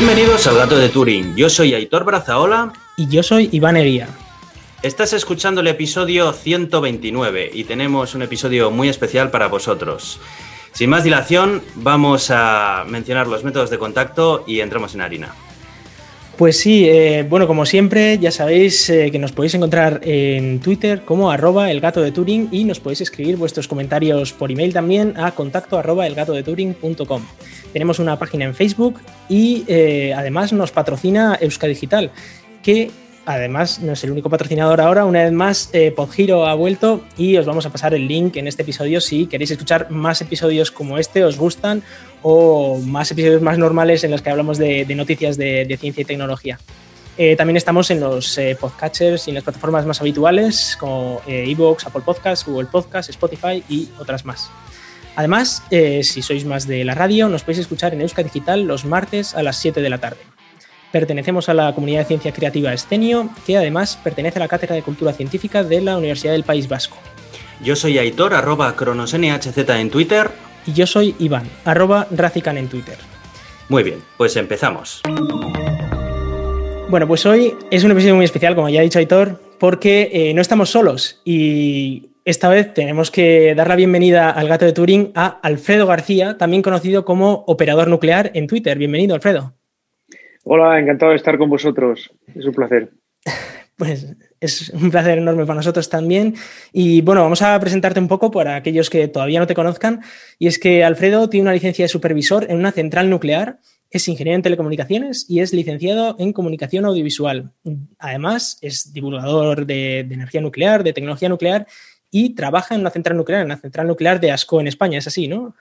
Bienvenidos al Gato de Turing. Yo soy Aitor Brazaola. Y yo soy Iván Eguía. Estás escuchando el episodio 129 y tenemos un episodio muy especial para vosotros. Sin más dilación, vamos a mencionar los métodos de contacto y entramos en harina. Pues sí, eh, bueno, como siempre, ya sabéis eh, que nos podéis encontrar en Twitter como arroba el gato de Turing y nos podéis escribir vuestros comentarios por email también a contacto arroba elgatodeturing.com. Tenemos una página en Facebook y eh, además nos patrocina Euskadigital, que Además, no es el único patrocinador ahora. Una vez más, eh, Podgiro ha vuelto y os vamos a pasar el link en este episodio si queréis escuchar más episodios como este, os gustan, o más episodios más normales en los que hablamos de, noticias de, ciencia y tecnología. Eh, también estamos en los eh, podcatchers y en las plataformas más habituales como Evox, Apple Podcasts, Google Podcasts, Spotify y otras más. Además, si sois más de la radio, nos podéis escuchar en Euska Digital los martes a las 7 de la tarde. Pertenecemos a la comunidad de ciencia creativa Escenio, que además pertenece a la Cátedra de Cultura Científica de la Universidad del País Vasco. Yo soy Aitor, arroba cronosnhz en Twitter. Y yo soy Iván, arroba Racican en Twitter. Muy bien, pues empezamos. Bueno, pues hoy es un episodio muy especial, como ya ha dicho Aitor, porque eh, no estamos solos y esta vez tenemos que dar la bienvenida al gato de Turing a Alfredo García, también conocido como operador nuclear en Twitter. Bienvenido, Alfredo. Hola, encantado de estar con vosotros. Es un placer. Pues es un placer enorme para nosotros también. Y bueno, vamos a presentarte un poco para aquellos que todavía no te conozcan. Y es que Alfredo tiene una licencia de supervisor en una central nuclear, es ingeniero en telecomunicaciones y es licenciado en comunicación audiovisual. Además, es divulgador de, energía nuclear, de tecnología nuclear y trabaja en una central nuclear, en la central nuclear de ASCO en España. Es así, ¿no?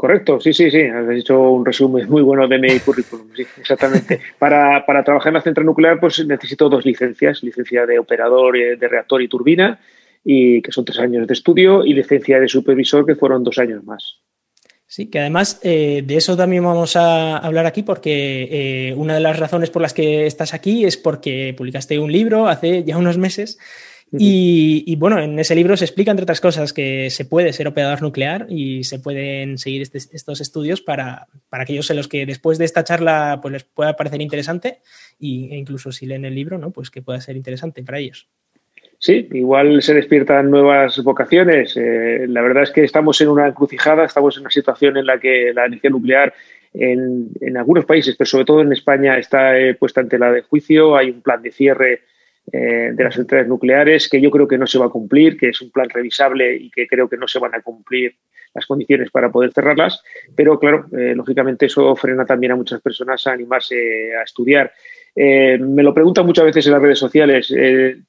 Correcto, sí, sí, sí. Has hecho un resumen muy bueno de mi currículum, sí, exactamente. Para, para, trabajar en la central nuclear, pues necesito dos licencias: licencia de operador de reactor y turbina, y que son tres años de estudio, y licencia de supervisor, que fueron dos años más. Sí, que además eh, de eso también vamos a hablar aquí porque eh, una de las razones por las que estás aquí es porque publicaste un libro hace ya unos meses y, bueno, en ese libro se explica, entre otras cosas, que se puede ser operador nuclear y se pueden seguir este, estos estudios para, aquellos en los que después de esta charla pues les pueda parecer interesante e incluso si leen el libro, ¿no? pues que pueda ser interesante para ellos. Sí, igual se despiertan nuevas vocaciones. Eh, la verdad es que estamos en una encrucijada, estamos en una situación en la que la energía nuclear en, en algunos países, pero sobre todo en España, está eh, puesta ante la de juicio. Hay un plan de cierre eh, de las centrales nucleares, que yo creo que no se va a cumplir, que es un plan revisable y que creo que no se van a cumplir las condiciones para poder cerrarlas. Pero claro, eh, lógicamente eso frena también a muchas personas a animarse a estudiar. Eh, me lo preguntan muchas veces en las redes sociales,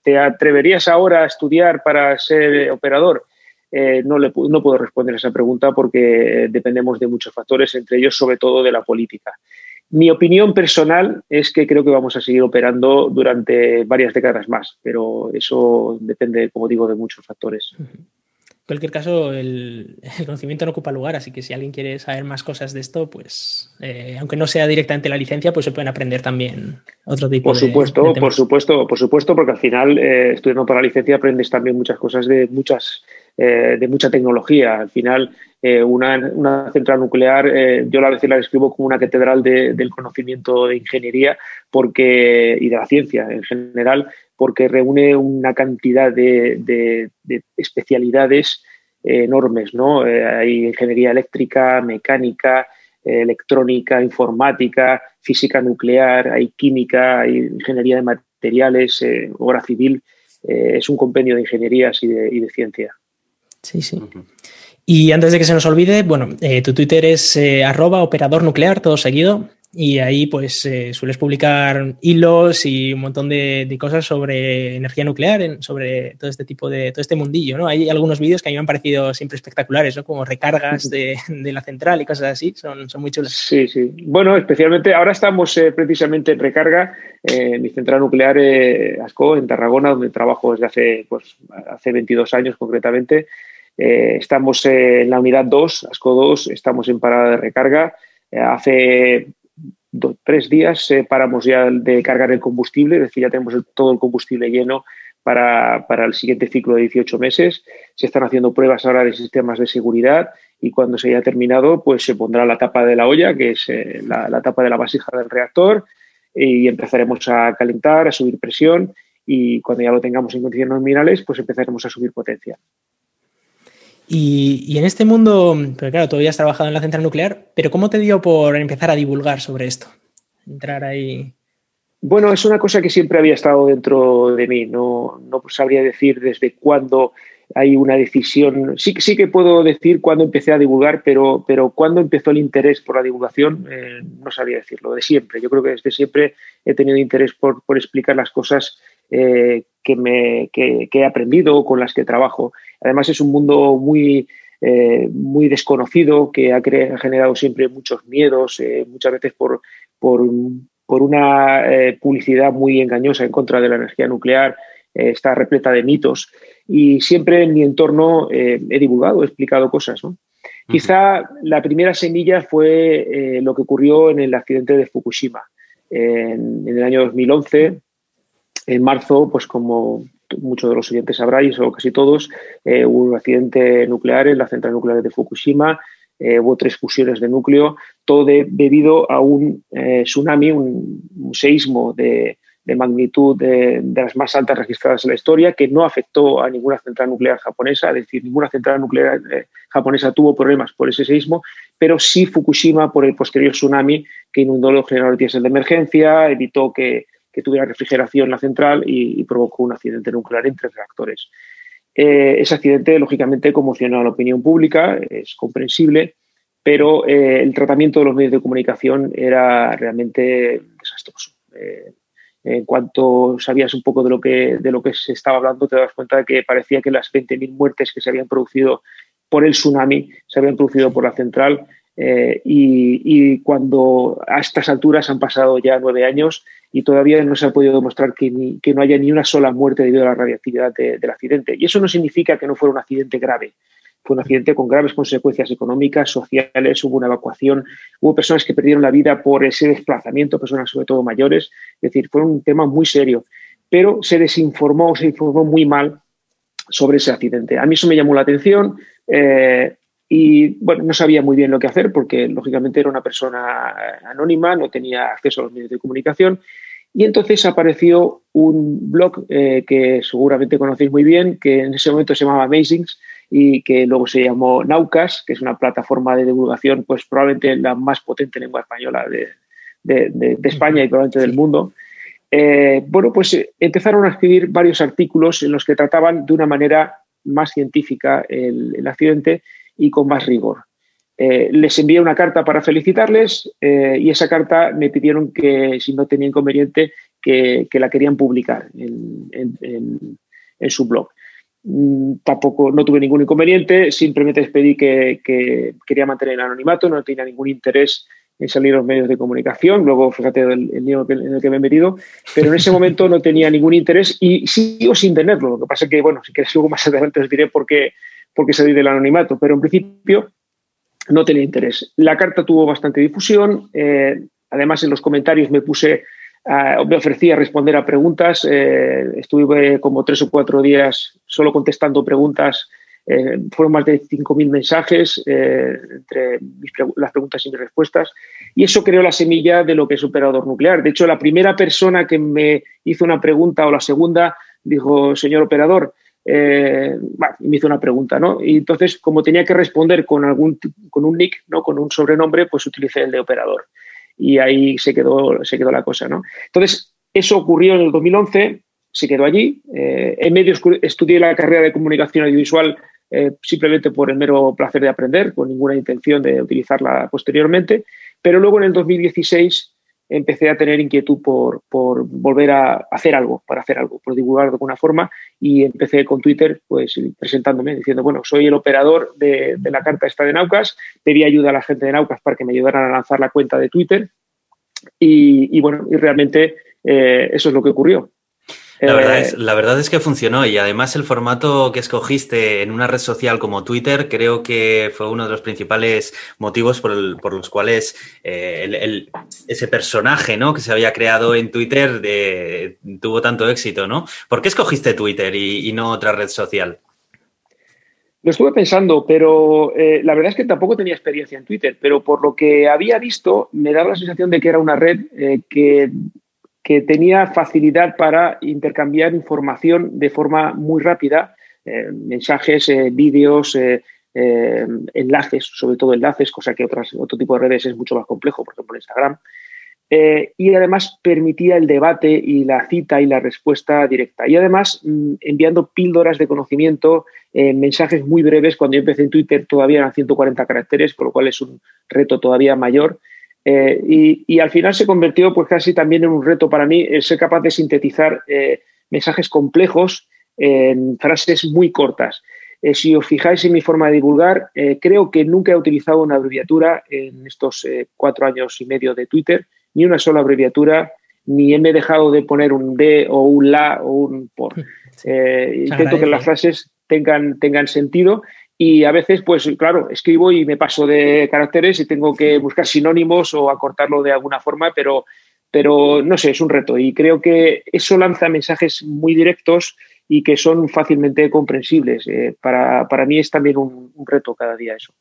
¿te atreverías ahora a estudiar para ser operador? no, le, no puedo responder a esa pregunta porque dependemos de muchos factores, entre ellos sobre todo de la política. Mi opinión personal es que creo que vamos a seguir operando durante varias décadas más, pero eso depende, como digo, de muchos factores. En cualquier caso, el, conocimiento no ocupa lugar, así que si alguien quiere saber más cosas de esto, pues eh, aunque no sea directamente la licencia, pues se pueden aprender también otro tipo por supuesto, Por supuesto, por supuesto, porque al final, eh, estudiando para la licencia, aprendes también muchas cosas de muchas eh, de mucha tecnología. Al final, eh, una, central nuclear, eh, yo a veces la describo como una catedral del conocimiento de ingeniería porque, y de la ciencia en general, porque reúne una cantidad de, especialidades enormes. ¿no? hay ingeniería eléctrica, mecánica, electrónica, informática, física nuclear, hay química, hay ingeniería de materiales, obra civil. es un compendio de ingenierías y de ciencia. Sí, sí. Y antes de que se nos olvide, bueno, eh, tu Twitter es eh, arroba operador nuclear, todo seguido, y ahí pues eh, sueles publicar hilos y un montón de, cosas sobre energía nuclear, sobre todo este tipo de, todo este mundillo, ¿no? Hay algunos vídeos que a mí me han parecido siempre espectaculares, ¿no? Como recargas de, la central y cosas así, son, son muy chulas. Sí, sí. Bueno, especialmente ahora estamos precisamente en recarga en mi central nuclear ASCO, en Tarragona, donde trabajo desde hace, pues, hace 22 años concretamente. Eh, estamos en la unidad 2, ASCO 2, estamos en parada de recarga. Eh, hace tres días eh, paramos ya de cargar el combustible, es decir, ya tenemos todo el combustible lleno para, el siguiente ciclo de 18 meses. Se están haciendo pruebas ahora de sistemas de seguridad y cuando se haya terminado, pues se pondrá la tapa de la olla, que es eh, la, tapa de la vasija del reactor, y empezaremos a calentar, a subir presión y cuando ya lo tengamos en condiciones nominales, pues empezaremos a subir potencia. Y, en este mundo, pero claro, todavía has trabajado en la central nuclear, pero ¿cómo te dio por empezar a divulgar sobre esto? Entrar ahí. Bueno, es una cosa que siempre había estado dentro de mí. No, no sabría decir desde cuándo hay una decisión. Sí, sí que puedo decir cuándo empecé a divulgar, pero, pero cuándo empezó el interés por la divulgación, eh, no sabría decirlo, de siempre. Yo creo que desde siempre he tenido interés por, explicar las cosas eh, que, me, que, he aprendido, con las que trabajo. Además, es un mundo muy, eh, muy desconocido que ha, generado siempre muchos miedos, muchas veces por, por, por una publicidad muy engañosa en contra de la energía nuclear. está repleta de mitos y siempre en mi entorno eh, he divulgado, he explicado cosas. Quizá la primera semilla fue eh, lo que ocurrió en el accidente de Fukushima. En, el año 2011, en marzo, pues como muchos de los oyentes sabráis, o casi todos, eh, hubo un accidente nuclear en la central nuclear de Fukushima. hubo tres fusiones de núcleo, todo debido a un tsunami, un, seísmo de, magnitud de, las más altas registradas en la historia, que no afectó a ninguna central nuclear japonesa, es decir, ninguna central nuclear eh, japonesa tuvo problemas por ese seísmo, pero sí Fukushima por el posterior tsunami que inundó los generadores de emergencia, evitó que, tuviera refrigeración la central y, provocó un accidente nuclear entre reactores. Eh, ese accidente, lógicamente, conmocionó a la opinión pública, es comprensible, pero eh, el tratamiento de los medios de comunicación era realmente desastroso en cuanto sabías un poco de lo que, de lo que se estaba hablando, te das cuenta de que parecía que las 20.000 muertes que se habían producido por el tsunami se habían producido por la central. Eh, y, cuando a estas alturas han pasado ya nueve años y todavía no se ha podido demostrar que, que no haya ni una sola muerte debido a la radiactividad del accidente. Y eso no significa que no fuera un accidente grave. Fue un accidente con graves consecuencias económicas, sociales, hubo una evacuación, hubo personas que perdieron la vida por ese desplazamiento, personas sobre todo mayores. Es decir, fue un tema muy serio. Pero se desinformó, se informó muy mal sobre ese accidente. A mí eso me llamó la atención eh, y bueno, no sabía muy bien lo que hacer porque lógicamente era una persona anónima, no tenía acceso a los medios de comunicación y entonces apareció un blog eh, que seguramente conocéis muy bien, que en ese momento se llamaba Amazings, y que luego se llamó Naucas, que es una plataforma de divulgación, pues probablemente la más potente lengua española de, España y probablemente del mundo. Eh, bueno, pues eh, empezaron a escribir varios artículos en los que trataban de una manera más científica el, accidente y con más rigor. Eh, les envié una carta para felicitarles y esa carta me pidieron que, si no tenía inconveniente, que, la querían publicar en su blog. Mm, tampoco no tuve ningún inconveniente, simplemente les pedí que, quería mantener el anonimato, no tenía ningún interés en salir a los medios de comunicación, luego fíjate el, el lío en el que me he metido, pero en ese momento no tenía ningún interés y sigo sin tenerlo. Lo que pasa es que, bueno, si quieres luego más adelante os diré por qué, por qué salí del anonimato, pero en principio no tenía interés. La carta tuvo bastante difusión, eh, además en los comentarios me puse me ofrecí a responder a preguntas. Eh, estuve como tres o cuatro días solo contestando preguntas. Eh, fueron más de 5.000 mensajes eh, entre las preguntas y mis respuestas. Y eso creó la semilla de lo que es operador nuclear. De hecho, la primera persona que me hizo una pregunta o la segunda dijo, señor operador, me hizo una pregunta, ¿no? Y entonces, como tenía que responder con algún con un nick, ¿no? Con un sobrenombre, pues utilicé el de operador y ahí se quedó, se quedó la cosa. ¿no? Entonces, eso ocurrió en el 2011, se quedó allí. Eh, en medio estudié la carrera de comunicación audiovisual eh, simplemente por el mero placer de aprender, con ninguna intención de utilizarla posteriormente. Pero luego en el 2016 empecé a tener inquietud por, volver a hacer algo, para hacer algo, por divulgar de alguna forma y empecé con Twitter pues presentándome, diciendo, bueno, soy el operador de, la carta esta de Naucas, pedí ayuda a la gente de Naucas para que me ayudaran a lanzar la cuenta de Twitter y, bueno, y realmente eh, eso es lo que ocurrió. La verdad, es, la verdad es que funcionó y además el formato que escogiste en una red social como Twitter creo que fue uno de los principales motivos por, los cuales eh, ese personaje ¿no? que se había creado en Twitter tuvo tanto éxito. ¿no? ¿Por qué escogiste Twitter y, no otra red social? Lo estuve pensando, pero eh, la verdad es que tampoco tenía experiencia en Twitter, pero por lo que había visto, me daba la sensación de que era una red eh, que, que, tenía facilidad para intercambiar información de forma muy rápida, eh, mensajes, vídeos, enlaces, sobre todo enlaces, cosa que otras, otro tipo de redes es mucho más complejo, por ejemplo Instagram. Eh, y además permitía el debate y la cita y la respuesta directa. Y además mm, enviando píldoras de conocimiento, eh, mensajes muy breves. Cuando yo empecé en Twitter todavía eran 140 caracteres, con lo cual es un reto todavía mayor. Eh, y, al final se convirtió pues casi también en un reto para mí ser capaz de sintetizar mensajes complejos en frases muy cortas. si os fijáis en mi forma de divulgar, creo que nunca he utilizado una abreviatura en estos cuatro años y medio de Twitter ni una sola abreviatura, ni me he dejado de poner un de o un la o un por. Eh, intento que las frases tengan, tengan sentido y a veces, pues claro, escribo y me paso de caracteres y tengo que buscar sinónimos o acortarlo de alguna forma, pero, pero no sé, es un reto y creo que eso lanza mensajes muy directos y que son fácilmente comprensibles. Eh, para, para, mí es también un reto cada día eso.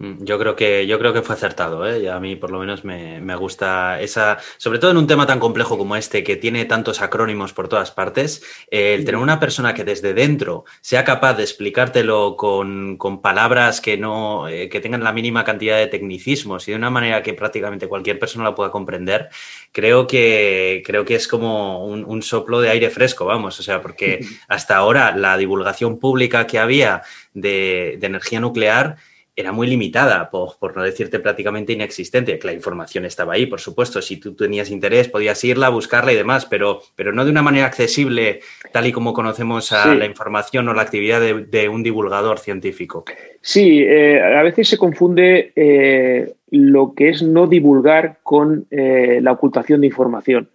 Mm, yo creo que, yo creo que fue acertado, ¿eh? Y a mí por lo menos me, gusta esa, sobre todo en un tema tan complejo como este, que tiene tantos acrónimos por todas partes, el tener una persona que desde dentro sea capaz de explicártelo con, palabras que no, eh, que tengan la mínima cantidad de tecnicismos y de una manera que prácticamente cualquier persona la pueda comprender, creo que, creo que es como un, un soplo de aire fresco, vamos, o sea, porque hasta ahora la divulgación pública que había de, de energía nuclear era muy limitada, por, no decirte prácticamente inexistente, que la información estaba ahí, por supuesto, si tú tenías interés podías irla, buscarla y demás, pero, pero no de una manera accesible, tal y como conocemos a la información o la actividad de, un divulgador científico. Sí, eh, a veces se confunde eh, lo que es no divulgar con eh, la ocultación de información.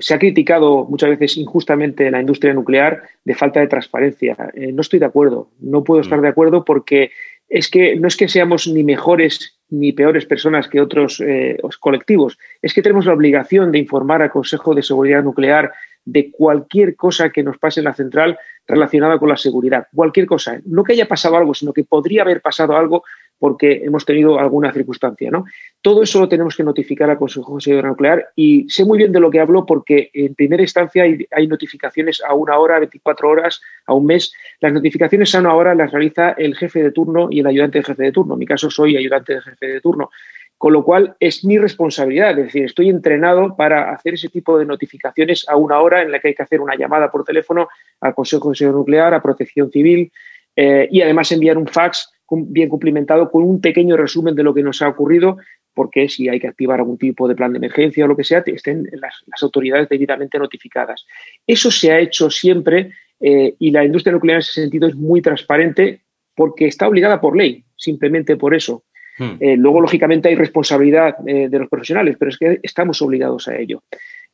se ha criticado muchas veces injustamente la industria nuclear de falta de transparencia. no estoy de acuerdo, no puedo estar mm. de acuerdo porque es que no es que seamos ni mejores ni peores personas que otros eh, colectivos, es que tenemos la obligación de informar al Consejo de Seguridad Nuclear de cualquier cosa que nos pase en la central relacionada con la seguridad, cualquier cosa, no que haya pasado algo, sino que podría haber pasado algo porque hemos tenido alguna circunstancia. ¿no? Todo eso lo tenemos que notificar al Consejo Seguridad Nuclear y sé muy bien de lo que hablo porque en primera instancia hay, notificaciones a una hora, 24 horas, a un mes. Las notificaciones a una hora las realiza el jefe de turno y el ayudante de jefe de turno. En mi caso soy ayudante de jefe de turno. Con lo cual es mi responsabilidad, es decir, estoy entrenado para hacer ese tipo de notificaciones a una hora en la que hay que hacer una llamada por teléfono al Consejo de Seguridad Nuclear, a Protección Civil eh, y además enviar un fax bien cumplimentado con un pequeño resumen de lo que nos ha ocurrido, porque si hay que activar algún tipo de plan de emergencia o lo que sea, estén las, autoridades debidamente notificadas. Eso se ha hecho siempre eh, y la industria nuclear en ese sentido es muy transparente porque está obligada por ley, simplemente por eso. Hmm. Eh, luego, lógicamente, hay responsabilidad eh, de los profesionales, pero es que estamos obligados a ello.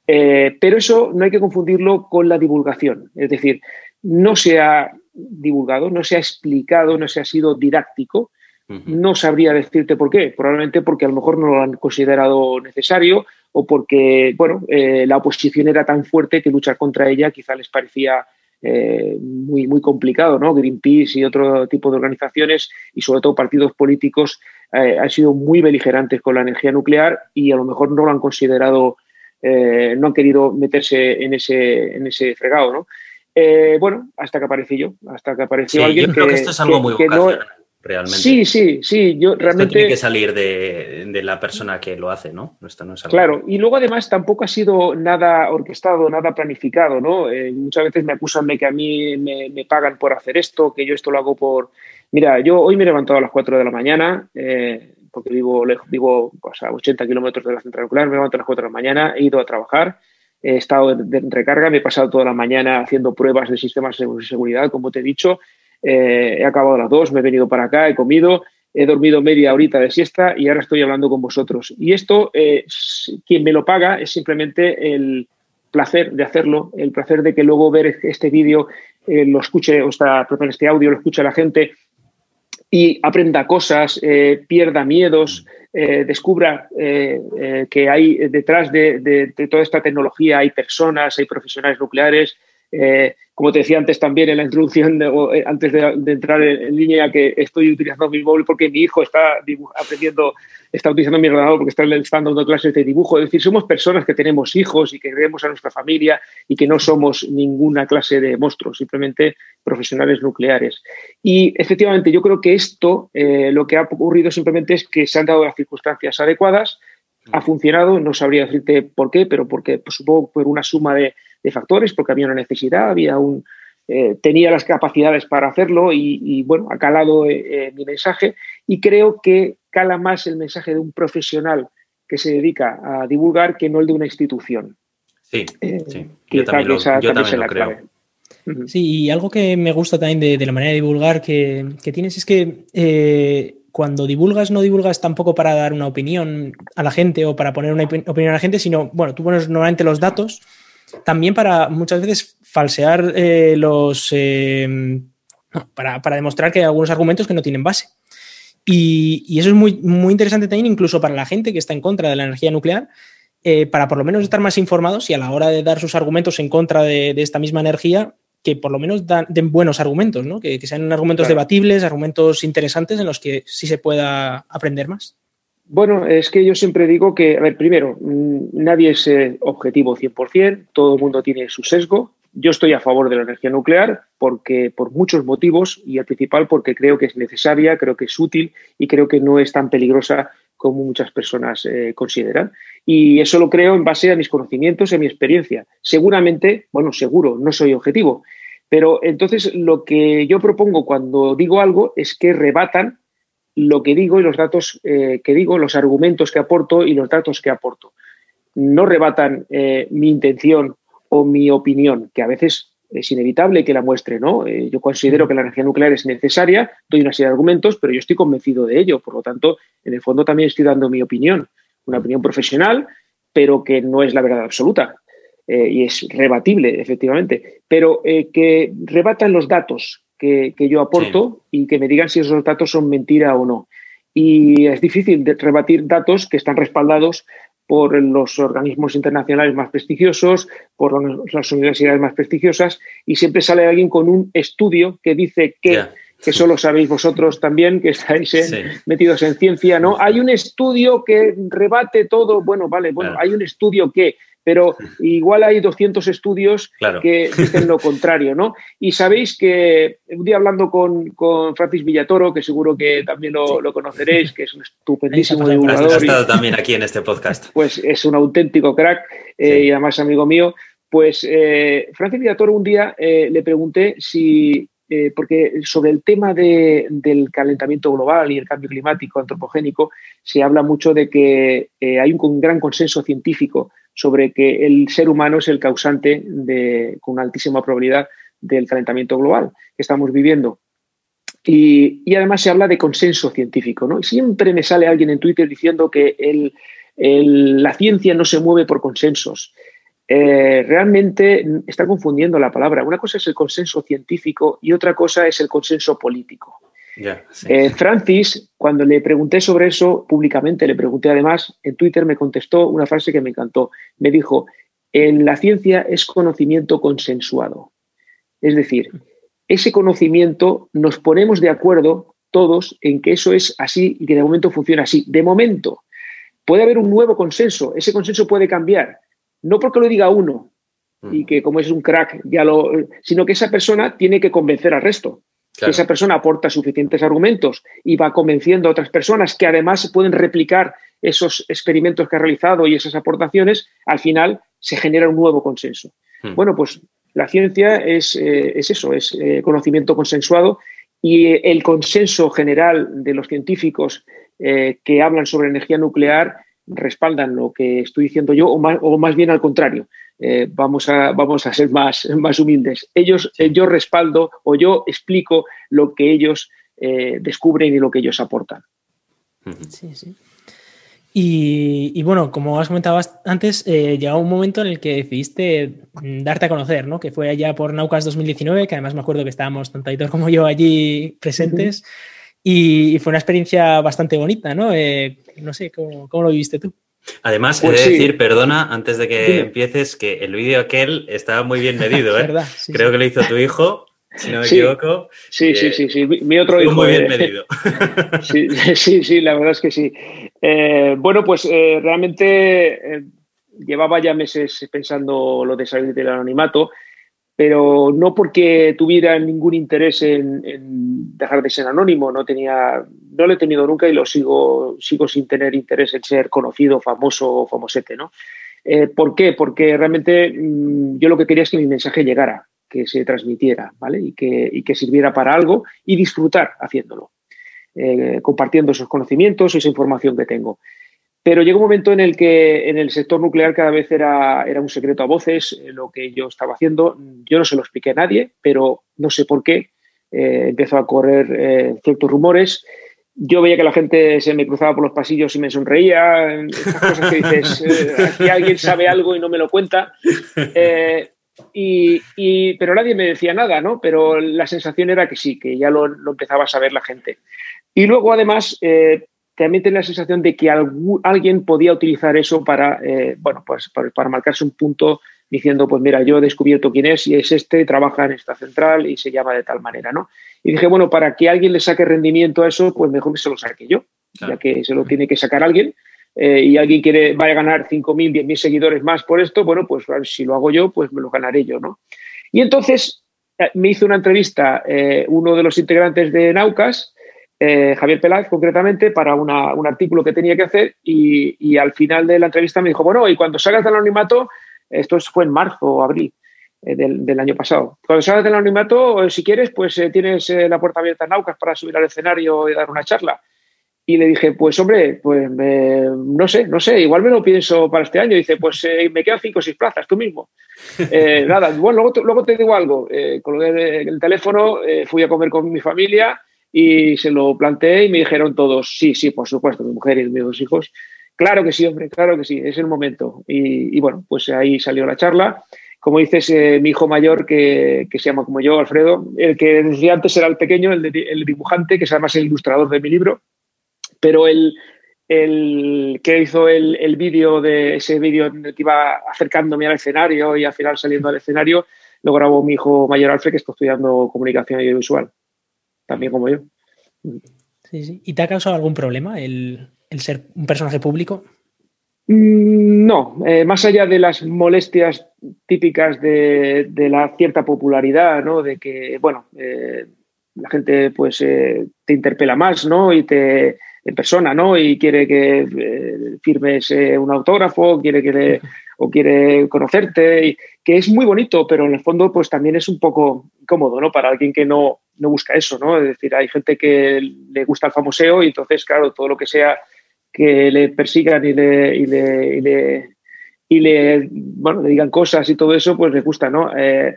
pero eso no hay que confundirlo con la divulgación. Es decir, no se ha divulgado, no se ha explicado, no se ha sido didáctico. No sabría decirte por qué. Probablemente porque a lo mejor no lo han considerado necesario o porque, bueno, eh, la oposición era tan fuerte que luchar contra ella quizá les parecía eh, muy, muy complicado, ¿no? Greenpeace y otro tipo de organizaciones y sobre todo partidos políticos eh, han sido muy beligerantes con la energía nuclear y a lo mejor no lo han considerado, no han querido meterse en ese, en ese fregado, ¿no? Eh, bueno, hasta que aparecí yo, hasta que apareció alguien. Yo creo que, esto es algo muy realmente. Sí, sí, sí. Yo realmente. tiene que salir de, la persona que lo hace, ¿no? Esto no es Claro, y luego además tampoco ha sido nada orquestado, nada planificado, ¿no? Eh, muchas veces me acusan de que a mí me, pagan por hacer esto, que yo esto lo hago por. Mira, yo hoy me he levantado a las 4 de la mañana. Eh, porque vivo, vivo pues, a 80 kilómetros de la central nuclear, me levanto a las 4 de la mañana, he ido a trabajar, he estado en recarga, me he pasado toda la mañana haciendo pruebas de sistemas de seguridad, como te he dicho. Eh, he acabado a las dos, me he venido para acá, he comido, he dormido media horita de siesta y ahora estoy hablando con vosotros. Y esto, eh, quien me lo paga es simplemente el placer de hacerlo, el placer de que luego ver este vídeo eh, lo escuche, o esta, este audio lo escuche la gente y aprenda cosas, pierda miedos, eh, descubra eh, eh, que hay detrás de, toda esta tecnología hay personas, hay profesionales nucleares, Eh, como te decía antes también en la introducción, eh, antes de, entrar en, línea, que estoy utilizando mi móvil porque mi hijo está aprendiendo, está utilizando mi ordenador porque está, dando clases de dibujo. Es decir, somos personas que tenemos hijos y que queremos a nuestra familia y que no somos ninguna clase de monstruos, simplemente profesionales nucleares. Y efectivamente, yo creo que esto, eh, lo que ha ocurrido simplemente es que se han dado las circunstancias adecuadas, ha funcionado, no sabría decirte por qué, pero porque pues, supongo por una suma de de factores, porque había una necesidad, había un, eh, tenía las capacidades para hacerlo y, bueno, ha calado eh, eh, mi mensaje y creo que cala más el mensaje de un profesional que se dedica a divulgar que no el de una institución. Sí, sí. Yo también lo, creo. Sí, y algo que me gusta también de, la manera de divulgar que, tienes es que cuando divulgas, no divulgas tampoco para dar una opinión a la gente o para poner una opinión a la gente, sino, bueno, tú pones normalmente los datos también para muchas veces falsear eh, los... Eh, para, demostrar que hay algunos argumentos que no tienen base. Y, eso es muy, muy interesante también incluso para la gente que está en contra de la energía nuclear, eh, para por lo menos estar más informados y a la hora de dar sus argumentos en contra de, esta misma energía, que por lo menos den buenos argumentos, ¿no? que, sean argumentos debatibles, argumentos interesantes en los que sí se pueda aprender más. Bueno, es que yo siempre digo que, a ver, primero, mm, nadie es eh, objetivo 100%, todo el mundo tiene su sesgo. Yo estoy a favor de la energía nuclear porque por muchos motivos y el principal porque creo que es necesaria, creo que es útil y creo que no es tan peligrosa como muchas personas eh, consideran. Y eso lo creo en base a mis conocimientos y a mi experiencia. Seguramente, bueno, seguro, no soy objetivo, pero entonces lo que yo propongo cuando digo algo es que rebatan lo que digo y los datos eh, que digo, los argumentos que aporto y los datos que aporto. No rebatan eh, mi intención o mi opinión, que a veces es inevitable que la muestre, ¿no? Eh, yo considero que la energía nuclear es necesaria, doy una serie de argumentos, pero yo estoy convencido de ello. Por lo tanto, en el fondo también estoy dando mi opinión, una opinión profesional, pero que no es la verdad absoluta. y es rebatible, efectivamente, pero que rebatan los datos, que, yo aporto y que me digan si esos datos son mentira o no. Y es difícil de rebatir datos que están respaldados por los organismos internacionales más prestigiosos, por las universidades más prestigiosas, y siempre sale alguien con un estudio que dice que, que eso lo sabéis vosotros también, que estáis metidos en ciencia, ¿no? Hay un estudio que rebate todo, bueno, vale, bueno, hay un estudio que, pero igual hay 200 estudios que dicen lo contrario, ¿no? Y sabéis que un día hablando con, con Francis Villatoro, que seguro que también lo, conoceréis, que es un estupendísimo divulgador. Ha estado también aquí en este podcast. Pues es un auténtico crack eh, y además amigo mío. Pues eh, Francis Villatoro un día eh, le pregunté si porque sobre el tema del calentamiento global y el cambio climático antropogénico se habla mucho de que hay un, gran consenso científico sobre que el ser humano es el causante de, con una altísima probabilidad del calentamiento global que estamos viviendo. Y, además se habla de consenso científico. ¿no? Siempre me sale alguien en Twitter diciendo que la ciencia no se mueve por consensos. Eh, realmente está confundiendo la palabra. Una cosa es el consenso científico y otra cosa es el consenso político. Eh, Francis, cuando le pregunté sobre eso públicamente, le pregunté además, en Twitter me contestó una frase que me encantó. Me dijo, en la ciencia es conocimiento consensuado. Es decir, ese conocimiento nos ponemos de acuerdo todos en que eso es así y que de momento funciona así. De momento, puede haber un nuevo consenso, ese consenso puede cambiar, no porque lo diga uno y mm. que como es un crack ya lo, sino que esa persona tiene que convencer al resto esa persona aporta suficientes argumentos y va convenciendo a otras personas que además pueden replicar esos experimentos que ha realizado y esas aportaciones, al final se genera un nuevo consenso. Hmm. Bueno, pues la ciencia es, eh, eso, es eh, conocimiento consensuado y el consenso general de los científicos eh, que hablan sobre energía nuclear respaldan lo que estoy diciendo yo o más bien al contrario. Eh, vamos, a, vamos a ser más, más humildes. Ellos, eh, yo respaldo o yo explico lo que ellos eh, descubren y lo que ellos aportan. Sí, sí. Y, bueno, como has comentado antes, llegó un momento en el que decidiste darte a conocer, ¿no? Que fue allá por Naucas 2019, que además me acuerdo que estábamos tanto Aitor como yo allí presentes. Y, fue una experiencia bastante bonita, ¿no? no sé, ¿cómo, ¿cómo, lo viviste tú? Además, he pues de decir, perdona, antes de que empieces, que el vídeo aquel estaba muy bien medido, ¿eh? Creo que lo hizo tu hijo, si no me equivoco. Sí, sí, sí, sí, mi otro hijo. Muy bien medido. sí, sí, la verdad es que sí. Eh, bueno, pues eh, realmente eh, llevaba ya meses pensando lo de salir del anonimato pero no porque tuviera ningún interés en, dejar de ser anónimo, no tenía, no lo he tenido nunca y lo sigo, sigo sin tener interés en ser conocido, famoso o famosete, ¿no? Eh, ¿Por qué? Porque realmente mm, yo lo que quería es que mi mensaje llegara, que se transmitiera, ¿vale? Y que, y que sirviera para algo y disfrutar haciéndolo, eh, compartiendo esos conocimientos, esa información que tengo. Pero llegó un momento en el que en el sector nuclear cada vez era, era un secreto a voces eh, lo que yo estaba haciendo. Yo no se lo expliqué a nadie, pero no sé por qué eh, empezó a correr eh, ciertos rumores. Yo veía que la gente se me cruzaba por los pasillos y me sonreía. Esas cosas que dices, aquí alguien sabe algo y no me lo cuenta. Y, pero nadie me decía nada, ¿no? Pero la sensación era que sí, que ya lo, lo empezaba a saber la gente. Y luego, además, también tenía la sensación de que alguien podía utilizar eso para, eh, bueno, pues para, marcarse un punto diciendo, pues mira, yo he descubierto quién es y es este, trabaja en esta central y se llama de tal manera, ¿no? Y dije, bueno, para que alguien le saque rendimiento a eso, pues mejor que se lo saque yo, ya que se lo tiene que sacar alguien. Eh, y alguien quiere, vaya a ganar 5.000, 10.000 seguidores más por esto, bueno, pues si lo hago yo, pues me lo ganaré yo, ¿no? Y entonces eh, me hizo una entrevista uno de los integrantes de Naucas, eh, Javier Peláez concretamente, para un artículo que tenía que hacer y, al final de la entrevista me dijo, bueno, y cuando salgas del anonimato, esto fue en marzo o abril eh, del, año pasado, cuando salgas del anonimato, si quieres, pues eh, tienes la puerta abierta en Naucas para subir al escenario y dar una charla. Y le dije, pues hombre, pues no sé, no sé, igual me lo pienso para este año. dice, pues me quedan cinco o seis plazas, tú mismo. nada, bueno, luego, luego te digo algo. con el teléfono, fui a comer con mi familia y se lo planteé y me dijeron todos, sí, sí, por supuesto, mi mujer y mis dos hijos. Claro que sí, hombre, claro que sí, es el momento. Y, bueno, pues ahí salió la charla. Como dices, eh, mi hijo mayor, que, se llama como yo, Alfredo, el que decía antes era el pequeño, el, dibujante, que es además el ilustrador de mi libro, pero el, el que hizo el, el vídeo de ese vídeo en el que iba acercándome al escenario y al final saliendo al escenario, lo grabó mi hijo mayor Alfred, que está estudiando comunicación audiovisual también como yo. Sí, sí. ¿Y te ha causado algún problema el, ser un personaje público? Mm, no, eh, más allá de las molestias típicas de, la cierta popularidad, ¿no? De que, bueno, eh, la gente pues eh, te interpela más, ¿no? Y te en persona, ¿no? Y quiere que firmes un autógrafo, quiere que le, o quiere conocerte, y, que es muy bonito, pero en el fondo pues también es un poco incómodo, ¿no? Para alguien que no, no busca eso, ¿no? Es decir, hay gente que le gusta el famoseo y entonces, claro, todo lo que sea que le persigan y le, y le, y le, y le bueno, le digan cosas y todo eso, pues le gusta, ¿no? Eh,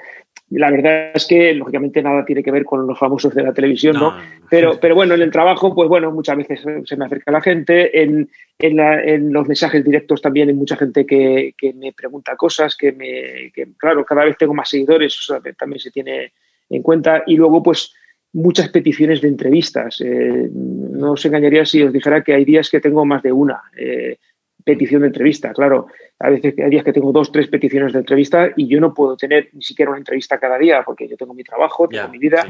la verdad es que, lógicamente, nada tiene que ver con los famosos de la televisión, ¿no? Pero, pero bueno, en el trabajo, pues bueno, muchas veces se me acerca la gente. En, en, los mensajes directos también hay mucha gente que, que me pregunta cosas, que me. Que, claro, cada vez tengo más seguidores, eso también se tiene en cuenta. Y luego, pues, muchas peticiones de entrevistas. Eh, no os engañaría si os dijera que hay días que tengo más de una. Eh, petición de entrevista. Claro, a veces hay días que tengo dos, tres peticiones de entrevista y yo no puedo tener ni siquiera una entrevista cada día porque yo tengo mi trabajo, tengo mi vida.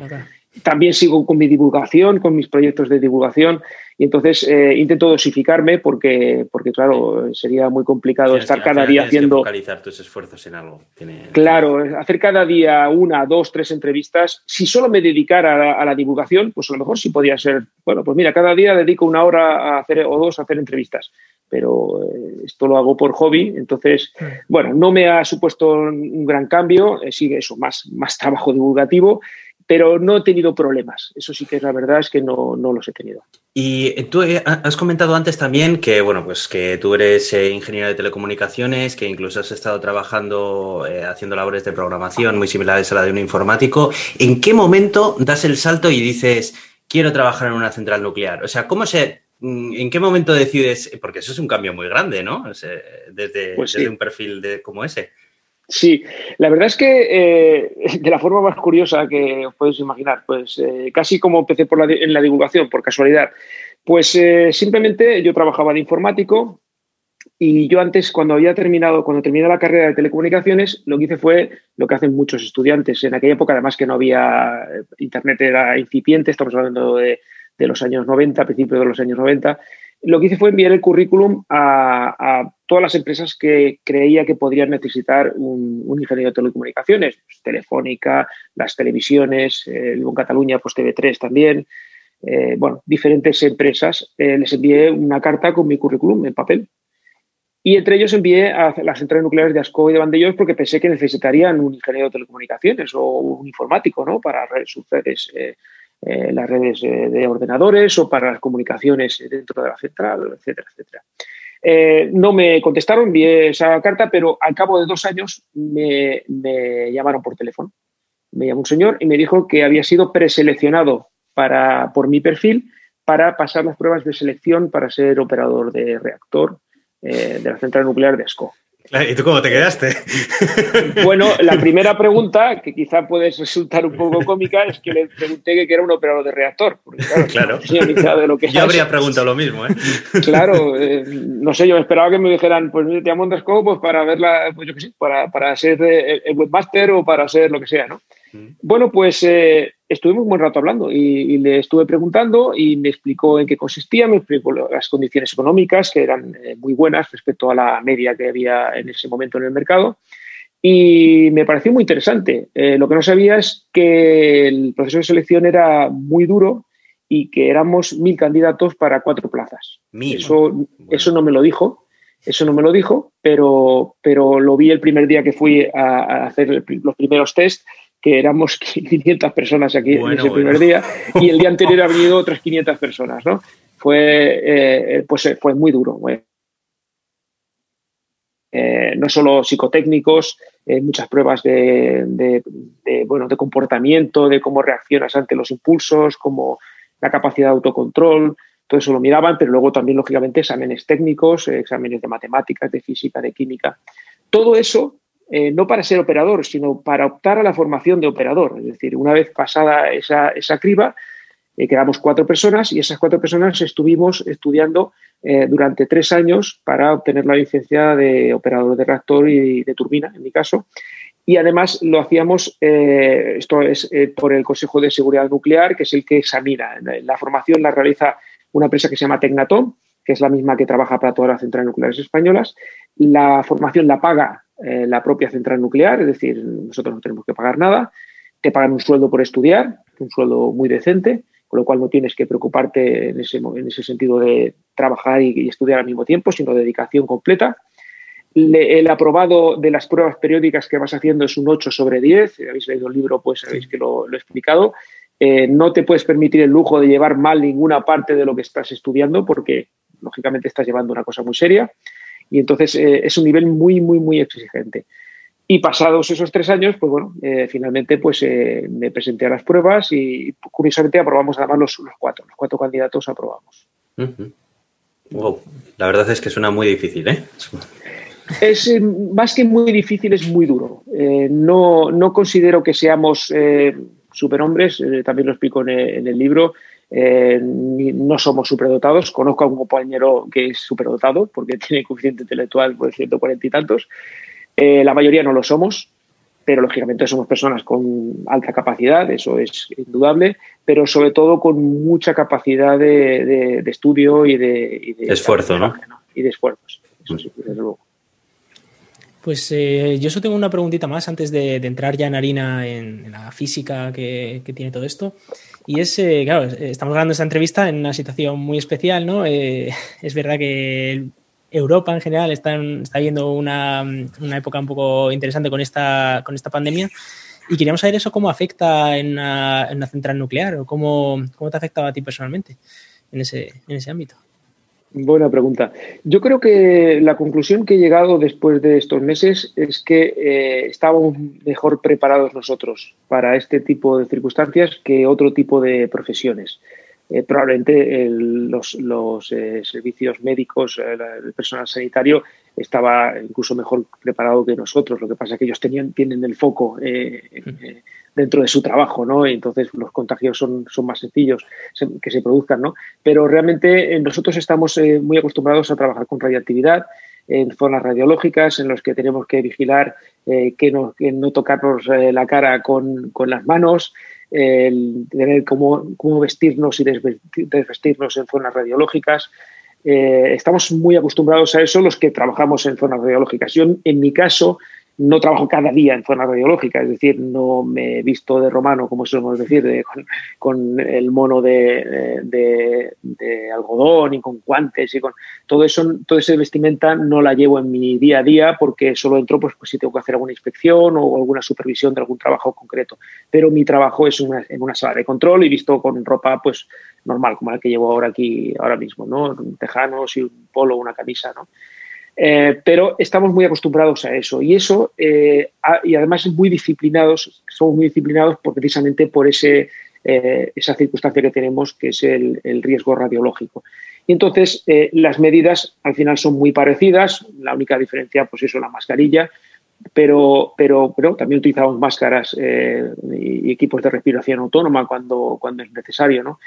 También sigo con mi divulgación, con mis proyectos de divulgación y entonces eh, intento dosificarme porque, porque claro, sería muy complicado estar cada día haciendo... focalizar tus esfuerzos en algo. Claro, hacer cada día una, dos, tres entrevistas. Si solo me dedicara a la, divulgación, pues a lo mejor sí podría ser, bueno, pues mira, cada día dedico una hora a hacer, o dos a hacer entrevistas pero eh, esto lo hago por hobby, entonces, mm. bueno, no me ha supuesto un gran cambio, eh, sigue eso, más, más trabajo divulgativo, pero no he tenido problemas. Eso sí que es la verdad, es que no, no los he tenido. Y tú eh, has comentado antes también que, bueno, pues que tú eres ingeniero de telecomunicaciones, que incluso has estado trabajando, haciendo labores de programación muy similares a la de un informático. ¿En qué momento das el salto y dices, quiero trabajar en una central nuclear? O sea, ¿cómo se Mm, ¿En qué momento decides? Porque eso es un cambio muy grande, ¿no? desde, pues un perfil de, como ese. Sí, la verdad es que eh, de la forma más curiosa que os podéis imaginar, pues eh, casi como empecé por la, en la divulgación, por casualidad, pues eh, simplemente yo trabajaba de informático Y yo antes, cuando había terminado, cuando terminé la carrera de telecomunicaciones, lo que hice fue lo que hacen muchos estudiantes. En aquella época, además que no había internet, era incipiente, estamos hablando de, los años 90, principios de los años 90. Lo que hice fue enviar el currículum a, todas las empresas que creía que podrían necesitar un, ingeniero de telecomunicaciones, pues, Telefónica, las televisiones, eh, en Cataluña, pues TV3 también, eh, bueno, diferentes empresas. les envié una carta con mi currículum en papel y entre ellos envié a las centrales nucleares de Asco y de Vandellós porque pensé que necesitarían un ingeniero de telecomunicaciones o un informático ¿no? para redes, eh, eh, las redes eh, de ordenadores o para las comunicaciones dentro de la central, etcétera, etcétera. No me contestaron, envié esa carta, pero al cabo de dos años me, me, llamaron por teléfono. Me llamó un señor y me dijo que había sido preseleccionado para, por mi perfil para pasar las pruebas de selección para ser operador de reactor eh, de la central nuclear de Esco. ¿Y tú cómo te quedaste? Bueno, la primera pregunta, que quizá puede resultar un poco cómica, es que le pregunté que era un operador de reactor. claro, de lo que yo habría preguntado lo mismo. ¿eh? Claro, eh, no sé, yo esperaba que me dijeran, pues te llamo pues, para verla, pues yo qué sé, para, para ser el webmaster o para ser lo que sea, ¿no? Mm. Bueno, pues eh, estuvimos un buen rato hablando y, le estuve preguntando y me explicó en qué consistía, me explicó las condiciones económicas que eran eh, muy buenas respecto a la media que había en ese momento en el mercado y me pareció muy interesante. Eh, lo que no sabía es que el proceso de selección era muy duro y que éramos mil candidatos para cuatro plazas. Eso, eso no me lo dijo. Eso no me lo dijo, pero, pero lo vi el primer día que fui a, hacer los primeros test que éramos 500 personas aquí en ese primer día y el día anterior ha venido otras 500 personas, ¿no? Fue, eh, pues, eh, fue muy duro. Eh, no solo psicotécnicos, muchas pruebas de, bueno, de comportamiento, de cómo reaccionas ante los impulsos, como la capacidad de autocontrol, todo eso lo miraban, pero luego también, lógicamente, exámenes técnicos, exámenes de matemáticas, de física, de química. Todo eso eh, no para ser operador, sino para optar a la formación de operador. Es decir, una vez pasada esa, esa criba, eh, quedamos cuatro personas y esas cuatro personas estuvimos estudiando eh, durante tres años para obtener la licencia de operador de reactor y de turbina, en mi caso. Y además lo hacíamos, esto es por el Consejo de Seguridad Nuclear, que es el que examina. La formación la realiza una empresa que se llama Tecnatom, que es la misma que trabaja para todas las centrales nucleares españolas. La formación la paga eh, la propia central nuclear, es decir, nosotros no tenemos que pagar nada, te pagan un sueldo por estudiar, un sueldo muy decente, con lo cual no tienes que preocuparte en ese, en ese sentido de trabajar y, estudiar al mismo tiempo, sino dedicación completa. el aprobado de las pruebas periódicas que vas haciendo es un 8 sobre 10. Si habéis leído el libro, pues sabéis que lo, he explicado. Eh, no te puedes permitir el lujo de llevar mal ninguna parte de lo que estás estudiando porque, lógicamente, estás llevando una cosa muy seria. Y entonces eh, es un nivel muy, muy, muy exigente. Y pasados esos tres años, pues bueno, eh, finalmente pues eh, me presenté a las pruebas y curiosamente aprobamos además los, los cuatro, los cuatro candidatos aprobamos. Wow, la verdad es que suena muy difícil, ¿eh? Es más que muy difícil, es muy duro. no, no considero que seamos superhombres, también lo explico en el libro. Eh, no somos superdotados. Conozco a un compañero que es superdotado porque tiene coeficiente intelectual por 140 y tantos. Eh, la mayoría no lo somos, pero lógicamente somos personas con alta capacidad, eso es indudable, pero sobre todo con mucha capacidad de, estudio y de, esfuerzo, ¿no? Y de esfuerzos. Eso sí, desde luego. Pues eh, yo solo tengo una preguntita más antes de, entrar ya en harina en, la física que, tiene todo esto. Y es, eh, claro, estamos grabando esta entrevista en una situación muy especial, ¿no? Eh, es verdad que Europa en general está, está viendo una, época un poco interesante con esta, con esta pandemia. Y queríamos saber eso cómo afecta en una, central nuclear o cómo, cómo te ha afectado a ti personalmente en ese, en ese ámbito. Buena pregunta. Yo creo que la conclusión que he llegado después de estos meses es que eh, estábamos mejor preparados nosotros para este tipo de circunstancias que otro tipo de profesiones. Eh, probablemente los, eh, servicios médicos, el personal sanitario estaba incluso mejor preparado que nosotros. Lo que pasa es que ellos tenían, tienen el foco dentro de su trabajo, ¿no? entonces los contagios son, son más sencillos que se produzcan, ¿no? Pero realmente eh, nosotros estamos eh, muy acostumbrados a trabajar con radiactividad. en zonas radiológicas en los que tenemos que vigilar que, no, que, no, tocarnos la cara con, con las manos, el tener cómo, cómo vestirnos y desvestirnos en zonas radiológicas. Eh, estamos muy acostumbrados a eso los que trabajamos en zonas radiológicas. Yo, en mi caso, no trabajo cada día en zona radiológica, es decir, no me he visto de romano, como solemos decir, con, el mono de, de, algodón y con guantes y con todo eso, todo ese vestimenta no la llevo en mi día a día porque solo entro pues, pues si tengo que hacer alguna inspección o alguna supervisión de algún trabajo concreto. Pero mi trabajo es en una sala de control y visto con ropa pues normal, como la que llevo ahora aquí, ahora mismo, ¿no? Tejanos y un polo, una camisa, ¿no? Eh, pero estamos muy acostumbrados a eso y eso, eh, y además muy disciplinados, somos muy disciplinados precisamente por ese, eh, esa circunstancia que tenemos, que es el, riesgo radiológico. Y entonces las medidas al final son muy parecidas, la única diferencia pues eso, la mascarilla, pero, pero, pero también utilizamos máscaras y equipos de respiración autónoma cuando, cuando es necesario, ¿no?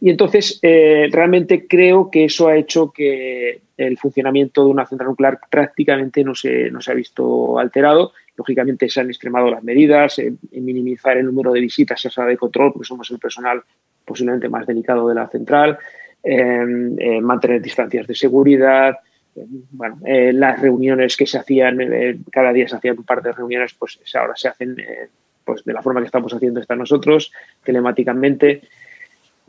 Y entonces, eh, realmente creo que eso ha hecho que el funcionamiento de una central nuclear prácticamente no se, no se ha visto alterado. Lógicamente, se han extremado las medidas, en, minimizar el número de visitas a sala de control, porque somos el personal posiblemente más delicado de la central, en mantener distancias de seguridad. Bueno, eh, las reuniones que se hacían, eh, cada día se hacían un par de reuniones, pues ahora se hacen pues de la forma que estamos haciendo esta nosotros, telemáticamente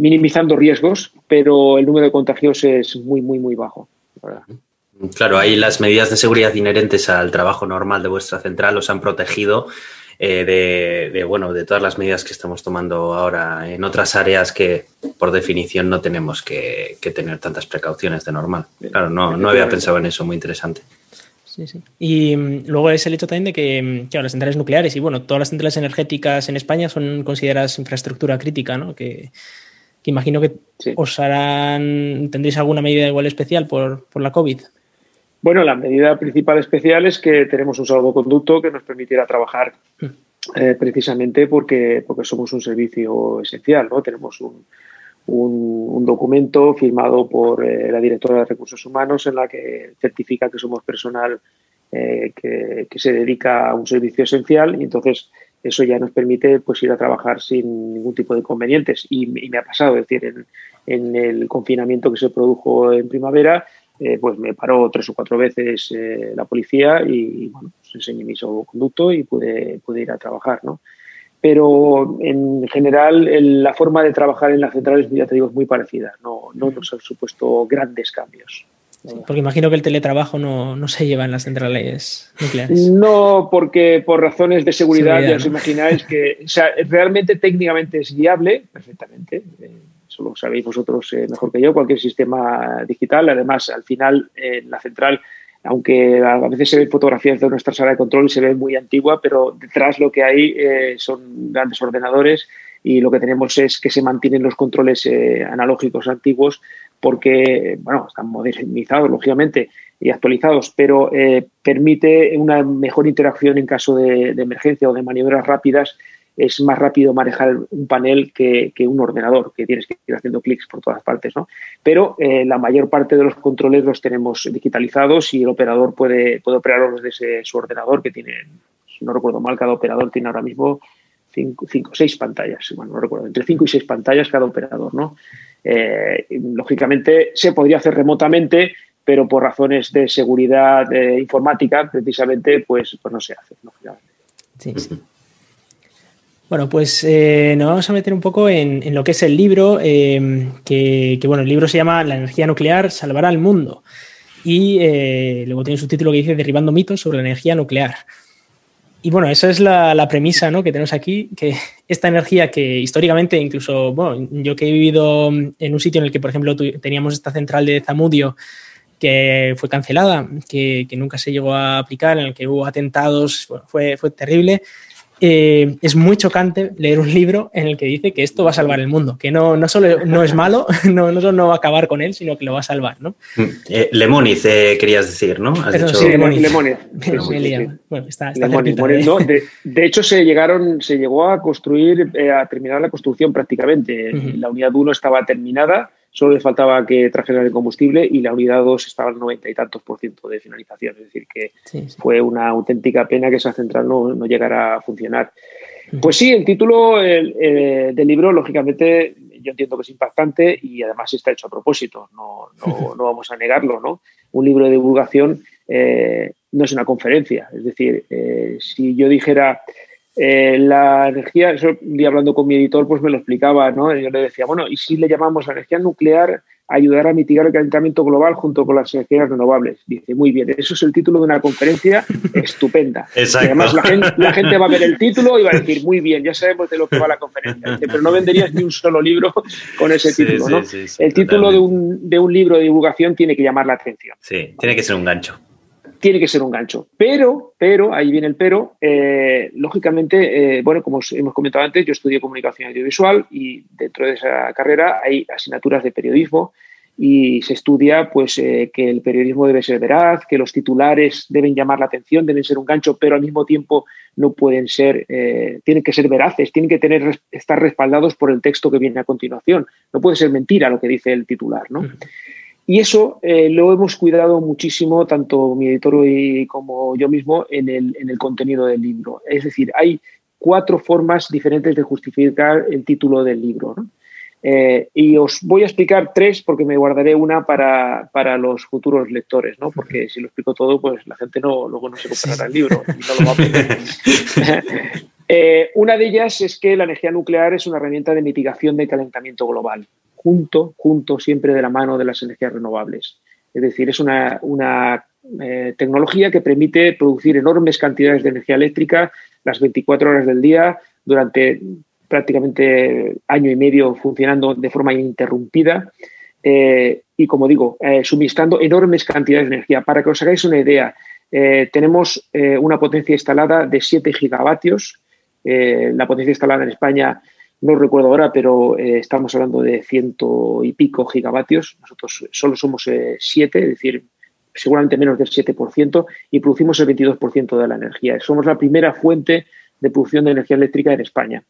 minimizando riesgos, pero el número de contagios es muy, muy, muy bajo. Claro, ahí las medidas de seguridad inherentes al trabajo normal de vuestra central os han protegido eh, de, bueno, de todas las medidas que estamos tomando ahora en otras áreas que, por definición, no tenemos que, tener tantas precauciones de normal. Claro, no, no había pensado en eso, muy interesante. Sí, sí. Y mm, luego es el hecho también de que, mm, las centrales nucleares y bueno, todas las centrales energéticas en España son consideradas infraestructura crítica, ¿no? Que, que imagino que os harán, tendréis alguna medida igual especial por, la COVID. Bueno, la medida principal especial es que tenemos un salvoconducto que nos permitirá trabajar mm. eh, precisamente porque, porque somos un servicio esencial, ¿no? Tenemos un, un, documento firmado por eh, la directora de Recursos Humanos en la que certifica que somos personal eh, que, que, se dedica a un servicio esencial y entonces eso ya nos permite pues ir a trabajar sin ningún tipo de inconvenientes. Y, me ha pasado, es decir, en, el confinamiento que se produjo en primavera, eh, pues me paró tres o cuatro veces eh, la policía y bueno, pues enseñé mi conducto y pude, pude ir a trabajar, ¿no? Pero en general la forma de trabajar en las centrales, ya te digo, es muy parecida, no, no nos han supuesto grandes cambios. Porque imagino que el teletrabajo no, se lleva en las centrales nucleares. No, porque por razones de seguridad, ya os imagináis que o sea, realmente técnicamente es viable, perfectamente. Eh, eso lo sabéis vosotros eh, mejor que yo, cualquier sistema digital. Además, al final, en la central, aunque a veces se ven fotografías de nuestra sala de control y se ve muy antigua, pero detrás lo que hay eh, son grandes ordenadores y lo que tenemos es que se mantienen los controles analógicos antiguos porque, bueno, están modernizados, lógicamente, y actualizados, pero eh, permite una mejor interacción en caso de, emergencia o de maniobras rápidas. Es más rápido manejar un panel que, un ordenador, que tienes que ir haciendo clics por todas partes, ¿no? Pero eh, la mayor parte de los controles los tenemos digitalizados y el operador puede, puede operarlos desde su ordenador, que tiene, si no recuerdo mal, cada operador tiene ahora mismo cinco, cinco seis pantallas, bueno, no recuerdo, entre cinco y seis pantallas cada operador, ¿no? Eh, lógicamente se podría hacer remotamente, pero por razones de seguridad eh, informática, precisamente, pues, pues no se hace, Bueno, pues eh, nos vamos a meter un poco en, lo que es el libro, que, bueno, el libro se llama La energía nuclear salvará al mundo. Y luego tiene un subtítulo que dice Derribando mitos sobre la energía nuclear. Y bueno, esa es la, premisa ¿no? que tenemos aquí, que esta energía que históricamente, incluso, bueno, yo que he vivido en un sitio en el que, por ejemplo, teníamos esta central de Zamudio que fue cancelada, que, nunca se llegó a aplicar, en el que hubo atentados, fue, fue terrible. Eh, es muy chocante leer un libro en el que dice que esto va a salvar el mundo, que no, no solo no es malo, no, no solo no va a acabar con él, sino que lo va a salvar, ¿no? Mm, eh, Lemoniz, eh, querías decir, ¿no? Sí, Lemoniz. Bueno, está, está de, hecho, se llegaron, se llegó a construir, a terminar la construcción prácticamente. La unidad 1 estaba terminada, solo le faltaba que trajeran el combustible y la unidad 2 estaba al 90 y tantos por ciento de finalización. Es decir, que fue una auténtica pena que esa central no, no llegara a funcionar. Pues sí, el título del libro, lógicamente, yo entiendo que es impactante y además está hecho a propósito, no, no, no vamos a negarlo, ¿no? Un libro de divulgación eh, no es una conferencia, es decir, eh, si yo dijera eh, la energía, eso, un día hablando con mi editor, pues me lo explicaba, ¿no? Yo le decía, bueno, ¿y si le llamamos a energía nuclear ayudar a mitigar el calentamiento global junto con las energías renovables. Dice, muy bien, eso es el título de una conferencia estupenda. además la gente, va a ver el título y va a decir, muy bien, ya sabemos de lo que va la conferencia. pero no venderías ni un solo libro con ese título, ¿no? el título de un, de un libro de divulgación tiene que llamar la atención. Sí, tiene que ser un gancho tiene que ser un gancho. Pero, pero, ahí viene el pero, eh, lógicamente, eh, bueno, como hemos comentado antes, yo estudié comunicación audiovisual y dentro de esa carrera hay asignaturas de periodismo y se estudia pues eh, que el periodismo debe ser veraz, que los titulares deben llamar la atención, deben ser un gancho, pero al mismo tiempo no pueden ser, tienen que ser veraces, tienen que tener, estar respaldados por el texto que viene a continuación. No puede ser mentira lo que dice el titular, ¿no? Y eso eh, lo hemos cuidado muchísimo, tanto mi editor y como yo mismo, en el, en el contenido del libro. Es decir, hay cuatro formas diferentes de justificar el título del libro. Eh, y os voy a explicar tres porque me guardaré una para, para, los futuros lectores, ¿no? porque si lo explico todo, pues la gente no, luego no se comprará el libro y no lo va a eh, una de ellas es que la energía nuclear es una herramienta de mitigación del calentamiento global junto, junto siempre de la mano de las energías renovables. Es decir, es una, eh, tecnología que permite producir enormes cantidades de energía eléctrica las 24 horas del día durante prácticamente año y medio funcionando de forma ininterrumpida eh, y, como digo, eh, suministrando enormes cantidades de energía. Para que os hagáis una idea, tenemos una potencia instalada de 7 gigavatios. la potencia instalada en España no recuerdo ahora, pero eh, estamos hablando de ciento y pico gigavatios. Nosotros solo somos eh, siete, es decir, seguramente menos del 7%, y producimos el 22% de la energía. Somos la primera fuente de producción de energía eléctrica en España.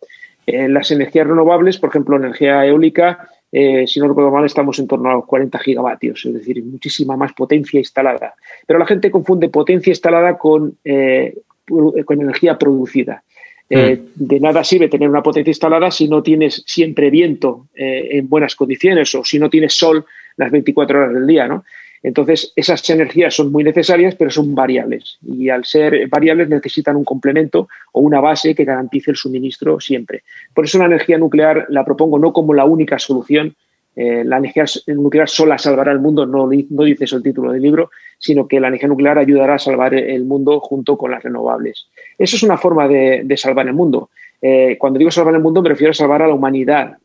En las energías renovables, por ejemplo, energía eólica, eh, si no recuerdo mal, estamos en torno a los 40 gigavatios, es decir, muchísima más potencia instalada. Pero la gente confunde potencia instalada con, con energía producida. Eh, mm. de nada sirve tener una potencia instalada si no tienes siempre viento eh, en buenas condiciones o si no tienes sol las 24 horas del día, ¿no? Entonces, esas energías son muy necesarias, pero son variables. Y al ser variables necesitan un complemento o una base que garantice el suministro siempre. Por eso la energía nuclear la propongo no como la única solución, eh, la energía nuclear sola salvará el mundo, no, no, dice eso el título del libro, sino que la energía nuclear ayudará a salvar el mundo junto con las renovables. Eso es una forma de, salvar el mundo. Eh, cuando digo salvar el mundo me refiero a salvar a la humanidad,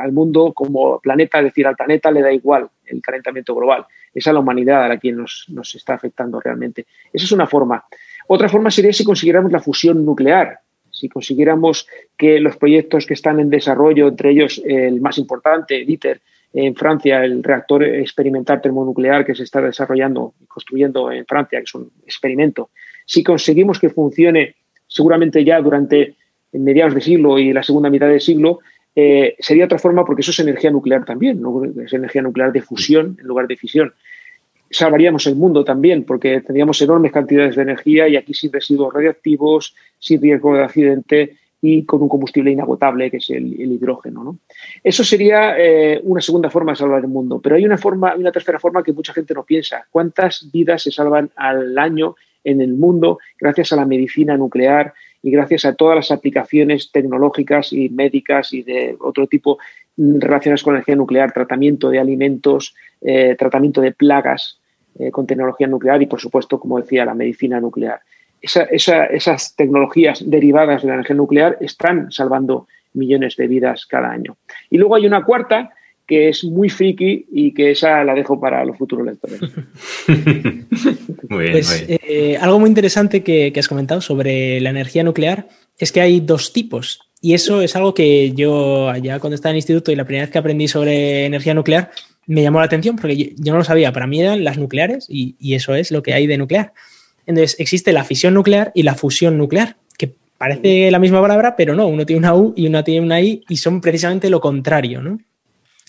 al mundo como planeta, es decir, al planeta le da igual el calentamiento global. Es a la humanidad a la que nos, nos está afectando realmente. Esa es una forma. Otra forma sería si consiguiéramos la fusión nuclear, si consiguiéramos que los proyectos que están en desarrollo, entre ellos el más importante, ITER, en Francia el reactor experimental termonuclear que se está desarrollando y construyendo en Francia, que es un experimento, si conseguimos que funcione seguramente ya durante mediados de siglo y la segunda mitad del siglo, eh, sería otra forma porque eso es energía nuclear también, es energía nuclear de fusión en lugar de fisión. Salvaríamos el mundo también porque tendríamos enormes cantidades de energía y aquí sin residuos radiactivos, sin riesgo de accidente y con un combustible inagotable que es el, hidrógeno. ¿no? Eso sería eh, una segunda forma de salvar el mundo, pero hay una, forma, una tercera forma que mucha gente no piensa. ¿Cuántas vidas se salvan al año en el mundo gracias a la medicina nuclear y gracias a todas las aplicaciones tecnológicas y médicas y de otro tipo relacionadas con energía nuclear, tratamiento de alimentos, eh, tratamiento de plagas eh, con tecnología nuclear y, por supuesto, como decía, la medicina nuclear esas tecnologías derivadas de la energía nuclear están salvando millones de vidas cada año. Y luego hay una cuarta que es muy friki y que esa la dejo para los futuros lectores. muy bien, pues, eh, algo muy interesante que, has comentado sobre la energía nuclear es que hay dos tipos. Y eso es algo que yo, ya cuando estaba en el instituto y la primera vez que aprendí sobre energía nuclear, me llamó la atención porque yo, no lo sabía. Para mí eran las nucleares y eso es lo que hay de nuclear. Entonces, existe la fisión nuclear y la fusión nuclear, que parece la misma palabra, pero no, uno tiene una U y uno tiene una I y son precisamente lo contrario, ¿no?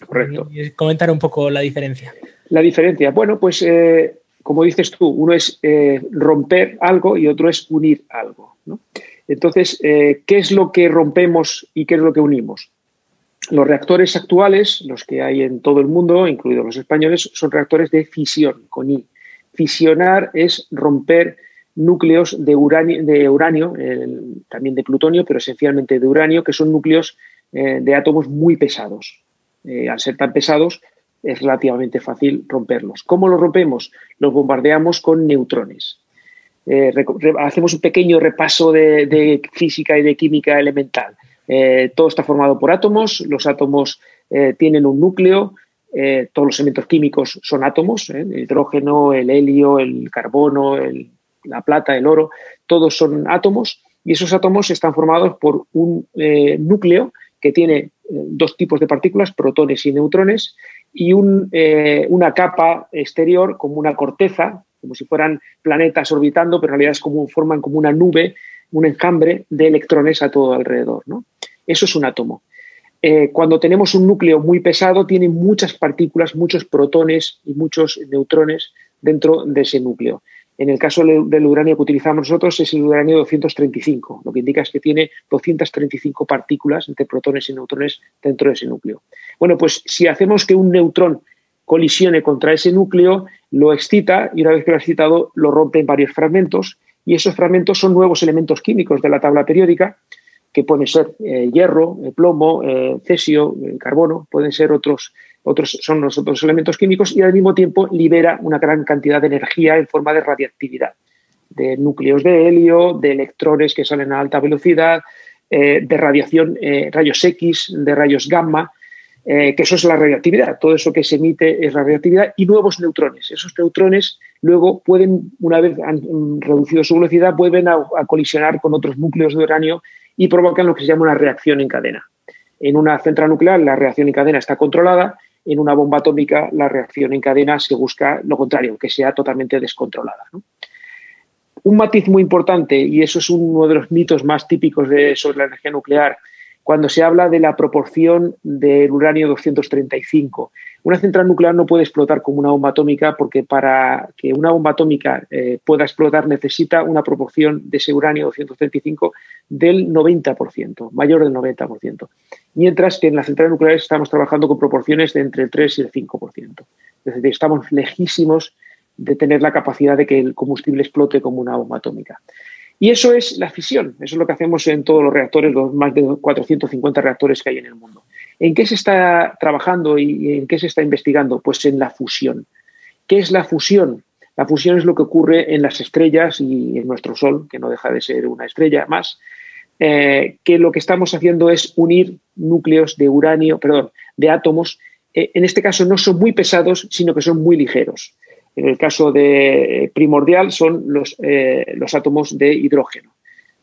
Correcto. Y comentar un poco la diferencia. La diferencia. Bueno, pues eh, como dices tú, uno es eh, romper algo y otro es unir algo. Entonces, eh, ¿qué es lo que rompemos y qué es lo que unimos? Los reactores actuales, los que hay en todo el mundo, incluidos los españoles, son reactores de fisión, con I. Fisionar es romper núcleos de uranio, de uranio también de plutonio, pero esencialmente de uranio, que son núcleos de átomos muy pesados. al ser tan pesados, es relativamente fácil romperlos. ¿Cómo los rompemos? Los bombardeamos con neutrones. Eh, hacemos un pequeño repaso de, física y de química elemental. Eh, todo está formado por átomos, los átomos eh, tienen un núcleo, todos los elementos químicos son átomos, el hidrógeno, el helio, el carbono, la plata, el oro, todos son átomos y esos átomos están formados por un núcleo que tiene dos tipos de partículas, protones y neutrones, y eh, una capa exterior como una corteza, como si fueran planetas orbitando, pero en realidad es como, forman como una nube, un enjambre de electrones a todo alrededor. Eso es un átomo. Eh, cuando tenemos un núcleo muy pesado, tiene muchas partículas, muchos protones y muchos neutrones dentro de ese núcleo. En el caso del uranio que utilizamos nosotros es el uranio 235, lo que indica es que tiene 235 partículas entre protones y neutrones dentro de ese núcleo. Bueno, pues si hacemos que un neutrón colisione contra ese núcleo, lo excita y una vez que lo ha excitado lo rompe en varios fragmentos y esos fragmentos son nuevos elementos químicos de la tabla periódica que pueden ser eh, hierro, eh, plomo, eh, cesio, carbono, pueden ser otros otros son los otros elementos químicos y al mismo tiempo libera una gran cantidad de energía en forma de radiactividad, de núcleos de helio, de electrones que salen a alta velocidad, de radiación, rayos X, de rayos gamma, que eso es la radiactividad, todo eso que se emite es radiactividad y nuevos neutrones. Esos neutrones luego pueden, una vez han reducido su velocidad, vuelven a colisionar con otros núcleos de uranio y provocan lo que se llama una reacción en cadena. En una central nuclear la reacción en cadena está controlada en una bomba atómica la reacción en cadena se busca lo contrario, que sea totalmente descontrolada. Un matiz muy importante, y eso es uno de los mitos más típicos sobre la energía nuclear, cuando se habla de la proporción del uranio 235. Una central nuclear no puede explotar como una bomba atómica porque para que una bomba atómica eh, pueda explotar necesita una proporción de ese uranio 235 del 90%, mayor del 90%. Mientras que en las centrales nucleares estamos trabajando con proporciones de entre el 3 y el 5%. Es decir, estamos lejísimos de tener la capacidad de que el combustible explote como una bomba atómica. Y eso es la fisión, eso es lo que hacemos en todos los reactores, los más de 450 reactores que hay en el mundo. ¿En qué se está trabajando y en qué se está investigando? Pues en la fusión. ¿Qué es la fusión? La fusión es lo que ocurre en las estrellas y en nuestro Sol, que no deja de ser una estrella más, eh, que lo que estamos haciendo es unir núcleos de uranio, perdón, de átomos. Eh, en este caso no son muy pesados, sino que son muy ligeros. En el caso de eh, primordial son los, eh, los átomos de hidrógeno.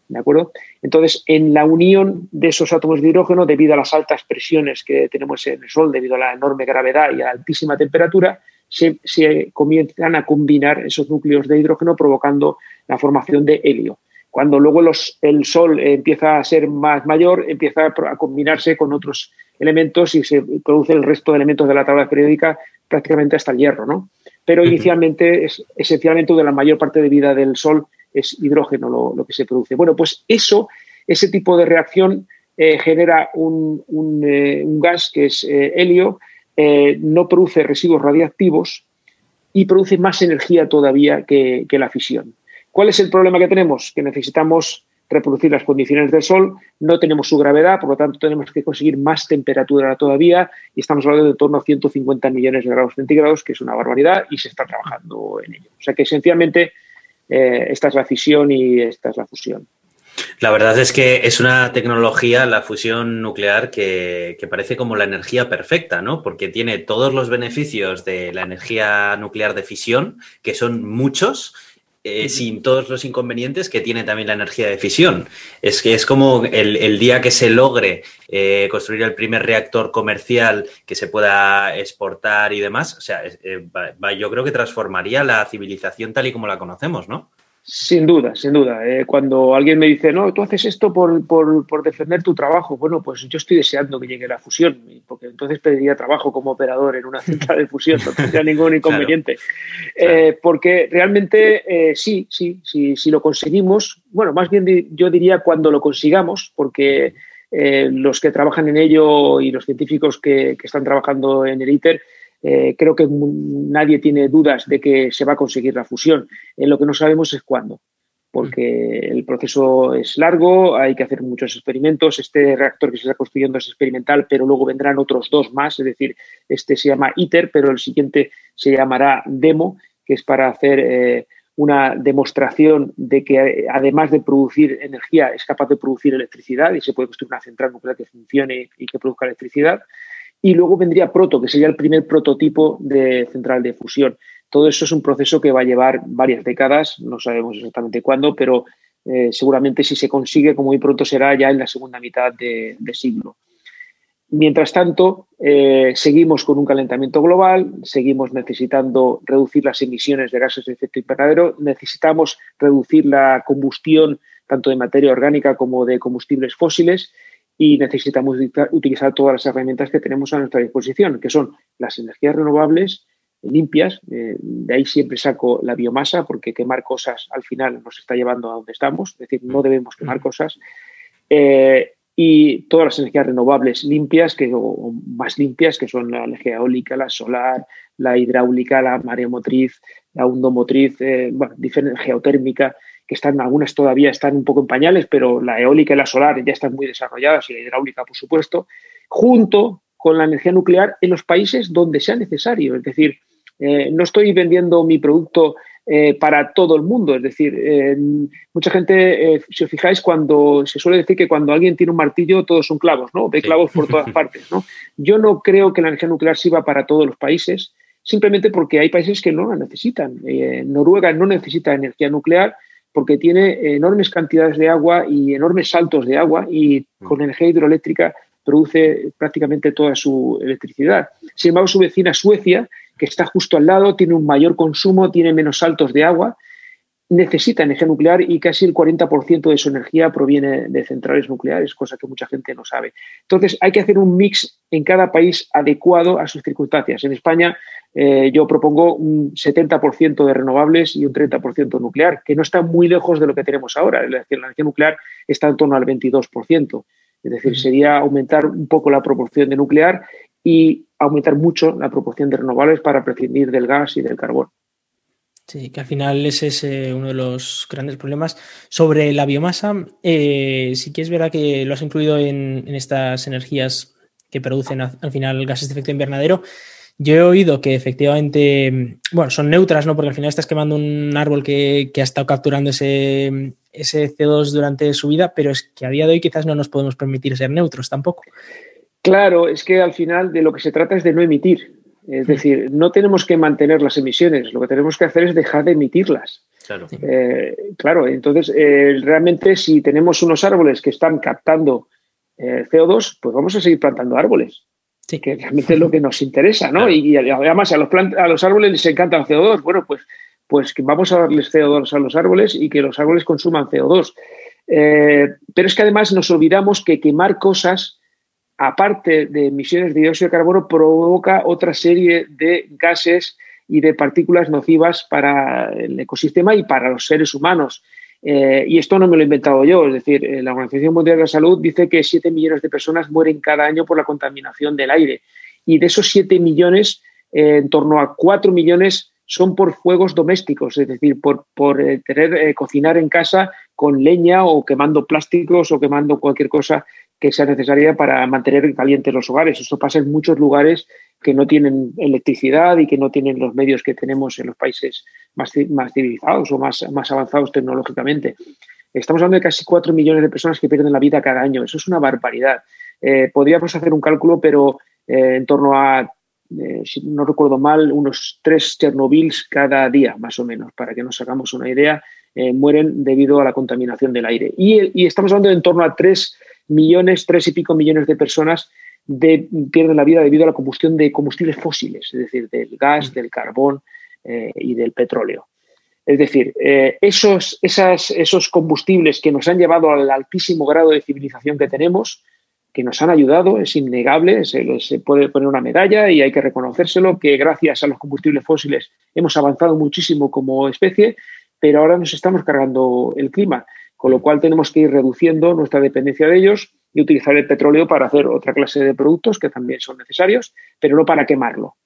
¿De acuerdo? Entonces, en la unión de esos átomos de hidrógeno, debido a las altas presiones que tenemos en el Sol, debido a la enorme gravedad y a la altísima temperatura, se, comienzan a combinar esos núcleos de hidrógeno provocando la formación de helio. Cuando luego el Sol empieza a ser más mayor, empieza a combinarse con otros elementos y se produce el resto de elementos de la tabla periódica prácticamente hasta el hierro, ¿no? Pero inicialmente, es, esencialmente, de la mayor parte de vida del Sol es hidrógeno lo, que se produce. Bueno, pues eso, ese tipo de reacción eh, genera un, eh, gas que es eh, helio, no produce residuos radiactivos y produce más energía todavía que la fisión. ¿Cuál es el problema que tenemos? Que necesitamos reproducir las condiciones del Sol, no tenemos su gravedad, por lo tanto tenemos que conseguir más temperatura todavía y estamos hablando de torno a 150 millones de grados centígrados, que es una barbaridad y se está trabajando en ello. O sea que esencialmente eh, esta es la fisión y esta es la fusión. La verdad es que es una tecnología, la fusión nuclear, que, que, parece como la energía perfecta, ¿no? Porque tiene todos los beneficios de la energía nuclear de fisión, que son muchos, eh, sin todos los inconvenientes que tiene también la energía de fisión. Es que es como el, día que se logre eh, construir el primer reactor comercial que se pueda exportar y demás, o sea, eh, yo creo que transformaría la civilización tal y como la conocemos, ¿no? Sin duda, sin duda. Eh, cuando alguien me dice, no, tú haces esto por, por, defender tu trabajo, bueno, pues yo estoy deseando que llegue la fusión, porque entonces pediría trabajo como operador en una central de fusión, no tendría ningún inconveniente. Eh, porque realmente eh, sí, sí, sí, si lo conseguimos, bueno, más bien yo diría cuando lo consigamos, porque los que trabajan en ello y los científicos que, que están trabajando en el ITER, eh, creo que nadie tiene dudas de que se va a conseguir la fusión. En lo que no sabemos es cuándo, porque el proceso es largo, hay que hacer muchos experimentos. Este reactor que se está construyendo es experimental, pero luego vendrán otros dos más, es decir, este se llama ITER, pero el siguiente se llamará DEMO, que es para hacer eh, una demostración de que además de producir energía es capaz de producir electricidad y se puede construir una central nuclear que funcione y que produzca electricidad. Y luego vendría Proto, que sería el primer prototipo de central de fusión. Todo eso es un proceso que va a llevar varias décadas, no sabemos exactamente cuándo, pero eh, seguramente si se consigue, como muy pronto será ya en la segunda mitad de, siglo. Mientras tanto, eh, seguimos con un calentamiento global, seguimos necesitando reducir las emisiones de gases de efecto invernadero, necesitamos reducir la combustión tanto de materia orgánica como de combustibles fósiles y necesitamos utilizar todas las herramientas que tenemos a nuestra disposición, que son las energías renovables limpias. Eh, de ahí siempre saco la biomasa, porque quemar cosas al final nos está llevando a donde estamos, es decir, no debemos quemar cosas. Eh, y todas las energías renovables limpias, que, o más limpias, que son la energía eólica, la solar, la hidráulica, la mareomotriz, la hundomotriz, eh, bueno, geotérmica, que están, algunas todavía están un poco en pañales, pero la eólica y la solar ya están muy desarrolladas y la hidráulica, por supuesto, junto con la energía nuclear en los países donde sea necesario. Es decir, eh, no estoy vendiendo mi producto eh, para todo el mundo. Es decir, eh, mucha gente, si os fijáis, cuando se suele decir que cuando alguien tiene un martillo, todos son clavos, ¿no? Ve clavos por todas partes, ¿no? Yo no creo que la energía nuclear sirva para todos los países, simplemente porque hay países que no la necesitan. Noruega no necesita energía nuclear porque tiene enormes cantidades de agua y enormes saltos de agua y mm. con energía hidroeléctrica produce prácticamente toda su electricidad. Sin embargo, su vecina Suecia, que está justo al lado, tiene un mayor consumo, tiene menos saltos de agua, necesita energía nuclear y casi el 40% de su energía proviene de centrales nucleares, cosa que mucha gente no sabe. Entonces, hay que hacer un mix en cada país adecuado a sus circunstancias. En España eh, yo propongo un 70% de renovables y un 30% nuclear, que no está muy lejos de lo que tenemos ahora. La energía nuclear está en torno al 22%. Es decir, sería aumentar un poco la proporción de nuclear y aumentar mucho la proporción de renovables para prescindir del gas y del carbón. Sí, que al final ese es eh, uno de los grandes problemas. Sobre la biomasa, eh, sí que es verdad que lo has incluido en, estas energías que producen al final gases de efecto invernadero. Yo he oído que efectivamente, bueno, son neutras, ¿no? Porque al final estás quemando un árbol que, ha estado capturando ese, ese CO2 durante su vida, pero es que a día de hoy quizás no nos podemos permitir ser neutros tampoco. Claro, es que al final de lo que se trata es de no emitir. Es decir, no tenemos que mantener las emisiones, lo que tenemos que hacer es dejar de emitirlas. Claro, eh, claro entonces eh, realmente si tenemos unos árboles que están captando eh, CO2, pues vamos a seguir plantando árboles que realmente es lo que nos interesa, ¿no? Y, además a los, a los árboles les encanta el CO2. Bueno, pues, pues que vamos a darles CO2 a los árboles y que los árboles consuman CO2. Eh, pero es que además nos olvidamos que quemar cosas, aparte de emisiones de dióxido de carbono, provoca otra serie de gases y de partículas nocivas para el ecosistema y para los seres humanos. Eh, y esto no me lo he inventado yo, es decir, eh, la Organización Mundial de la Salud dice que 7 millones de personas mueren cada año por la contaminación del aire. Y de esos 7 millones, eh, en torno a 4 millones son por fuegos domésticos, es decir, por, por tener, cocinar en casa con leña o quemando plásticos o quemando cualquier cosa que sea necesaria para mantener calientes los hogares. Esto pasa en muchos lugares que no tienen electricidad y que no tienen los medios que tenemos en los países más, más civilizados o más, más avanzados tecnológicamente. Estamos hablando de casi 4 millones de personas que pierden la vida cada año. Eso es una barbaridad. Eh, podríamos hacer un cálculo, pero eh, en torno a, eh, si no recuerdo mal, unos tres Chernobyls cada día, más o menos, para que nos hagamos una idea, mueren debido a la contaminación del aire. Y, y, estamos hablando de en torno a 3 millones, 3 y pico millones de personas de, pierden la vida debido a la combustión de combustibles fósiles, es decir, del gas, del carbón eh, y del petróleo. Es decir, eh, esos, esos combustibles que nos han llevado al altísimo grado de civilización que tenemos, que nos han ayudado, es innegable, se, se, puede poner una medalla y hay que reconocérselo, que gracias a los combustibles fósiles hemos avanzado muchísimo como especie, pero ahora nos estamos cargando el clima, con lo cual tenemos que ir reduciendo nuestra dependencia de ellos y utilizar el petróleo para hacer otra clase de productos que también son necesarios, pero no para quemarlo,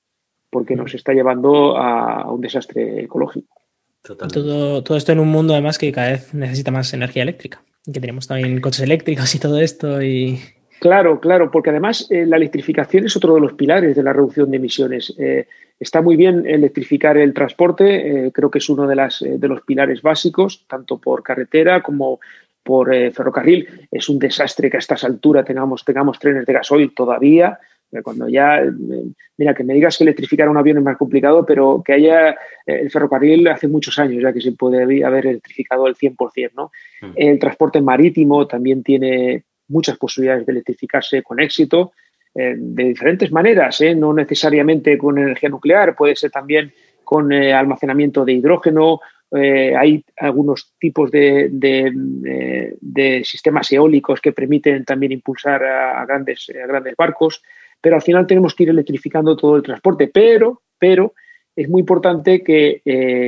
porque nos está llevando a un desastre ecológico. Todo, todo, esto en un mundo además que cada vez necesita más energía eléctrica, que tenemos también coches eléctricos y todo esto y Claro, claro, porque además eh, la electrificación es otro de los pilares de la reducción de emisiones. Eh, está muy bien electrificar el transporte, eh, creo que es uno de, las, de los pilares básicos, tanto por carretera como por ferrocarril. Es un desastre que a estas alturas tengamos, tengamos trenes de gasoil todavía. Cuando ya, mira, que me digas que electrificar un avión es más complicado, pero que haya el ferrocarril hace muchos años ya que se puede haber electrificado el 100%, ¿no? Mm. El transporte marítimo también tiene, muchas posibilidades de electrificarse con éxito eh, de diferentes maneras, ¿eh? no necesariamente con energía nuclear, puede ser también con eh, almacenamiento de hidrógeno. hay algunos tipos de, de, sistemas eólicos que permiten también impulsar a, grandes, a grandes barcos, pero al final tenemos que ir electrificando todo el transporte. Pero, pero es muy importante que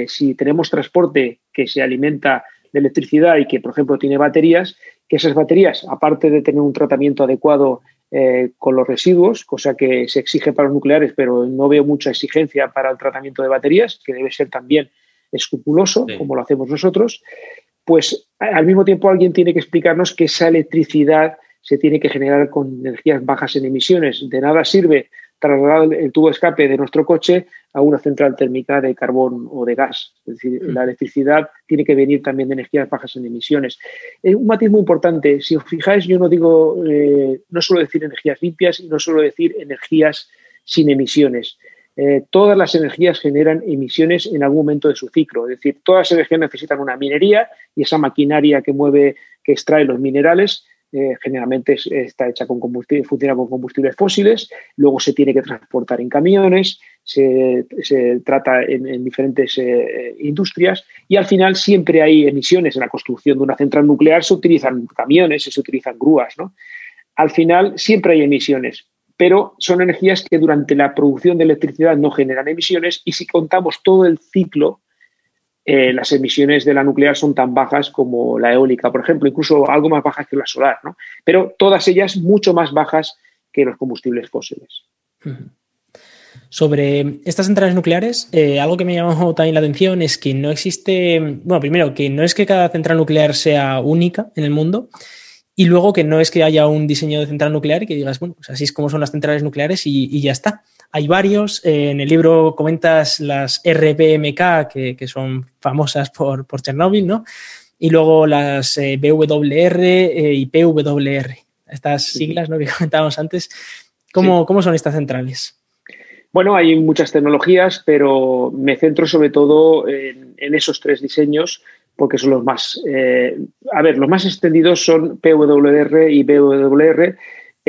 si tenemos transporte que se alimenta de electricidad y que, por ejemplo, tiene baterías, que esas baterías, aparte de tener un tratamiento adecuado eh, con los residuos, cosa que se exige para los nucleares, pero no veo mucha exigencia para el tratamiento de baterías, que debe ser también escrupuloso, como lo hacemos nosotros, pues al mismo tiempo alguien tiene que explicarnos que esa electricidad se tiene que generar con energías bajas en emisiones. De nada sirve trasladar el tubo de escape de nuestro coche a una central térmica de carbón o de gas. Es decir, mm. la electricidad tiene que venir también de energías bajas en emisiones. Eh, un matiz muy importante, si os fijáis, yo no digo, eh, no suelo decir energías limpias y no suelo decir energías sin emisiones. Eh, todas las energías generan emisiones en algún momento de su ciclo. Es decir, todas las energías necesitan una minería y esa maquinaria que mueve, que extrae los minerales, eh, generalmente está hecha con combustible, funciona con combustibles fósiles, luego se tiene que transportar en camiones, se, trata en, diferentes eh, industrias y al final siempre hay emisiones. En la construcción de una central nuclear se utilizan camiones, se utilizan grúas. Al final siempre hay emisiones, pero son energías que durante la producción de electricidad no generan emisiones y si contamos todo el ciclo eh, las emisiones de la nuclear son tan bajas como la eólica, por ejemplo, incluso algo más bajas que la solar, ¿no? Pero todas ellas mucho más bajas que los combustibles fósiles. Sobre estas centrales nucleares, eh, algo que me llamó también la atención es que no existe, bueno, primero, que no es que cada central nuclear sea única en el mundo, y luego que no es que haya un diseño de central nuclear y que digas, bueno, pues así es como son las centrales nucleares y ya está. Hay varios. Eh, en el libro comentas las RBMK, que, son famosas por, por, Chernóbil, ¿no? Y luego las eh, BWR eh, y PWR. Estas siglas ¿no? que comentábamos antes. ¿Cómo, ¿Cómo son estas centrales? Bueno, hay muchas tecnologías, pero me centro sobre todo en, esos tres diseños porque son los más, a ver, los más extendidos son PWR y BWR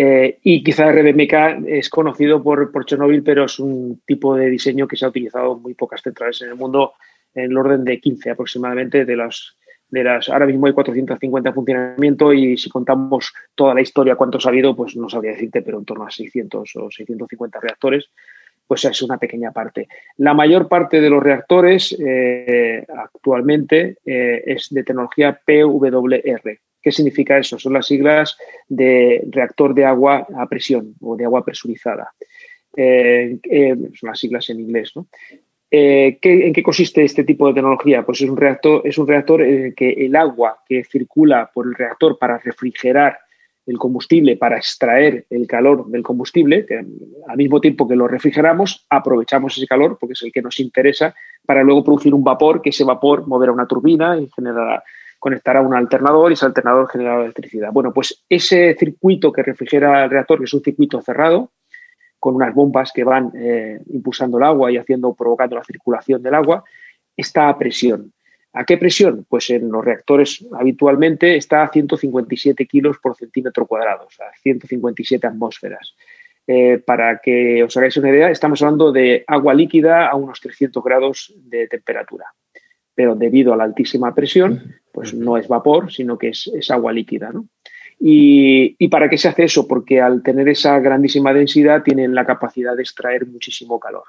eh, y quizá RBMK es conocido por, por Chernobyl, pero es un tipo de diseño que se ha utilizado en muy pocas centrales en el mundo, en el orden de 15 aproximadamente de las de las, ahora mismo hay 450 en funcionamiento y si contamos toda la historia, cuántos ha habido, pues no sabría decirte, pero en torno a 600 o 650 reactores, pues es una pequeña parte. La mayor parte de los reactores eh, actualmente eh, es de tecnología PWR, ¿Qué significa eso? Son las siglas de reactor de agua a presión o de agua presurizada. Eh, son las siglas en inglés. ¿En qué consiste este tipo de tecnología? Pues es un reactor, es un reactor en el que el agua que circula por el reactor para refrigerar el combustible, para extraer el calor del combustible, al mismo tiempo que lo refrigeramos, aprovechamos ese calor, porque es el que nos interesa, para luego producir un vapor, que ese vapor moverá una turbina y generará conectará un alternador y ese alternador generará electricidad. Bueno, pues ese circuito que refrigera el reactor, que es un circuito cerrado, con unas bombas que van eh, impulsando el agua y haciendo, provocando la circulación del agua, está a presión. ¿A qué presión? Pues en los reactores habitualmente está a 157 kilos por centímetro cuadrado, o sea, 157 atmósferas. Eh, para que os hagáis una idea, estamos hablando de agua líquida a unos 300 grados de temperatura. pero debido a la altísima presión, pues no es vapor, sino que es, agua líquida. ¿no? Y, para qué se hace eso? Porque al tener esa grandísima densidad tienen la capacidad de extraer muchísimo calor.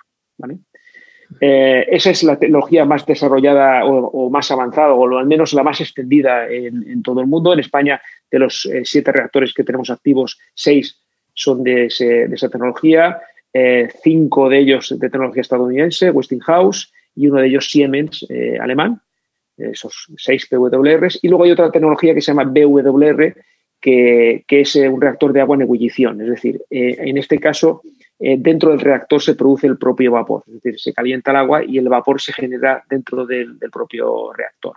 Eh, esa es la tecnología más desarrollada o, más avanzada, o al menos la más extendida en, todo el mundo. En España, de los eh, siete reactores que tenemos activos, seis son de, esa tecnología, eh, cinco de ellos de tecnología estadounidense, Westinghouse, y uno de ellos Siemens, alemán, esos seis PWRs. Y luego hay otra tecnología que se llama BWR, que, es un reactor de agua en ebullición. Es decir, en este caso eh, dentro del reactor se produce el propio vapor, es decir, se calienta el agua y el vapor se genera dentro del, propio reactor.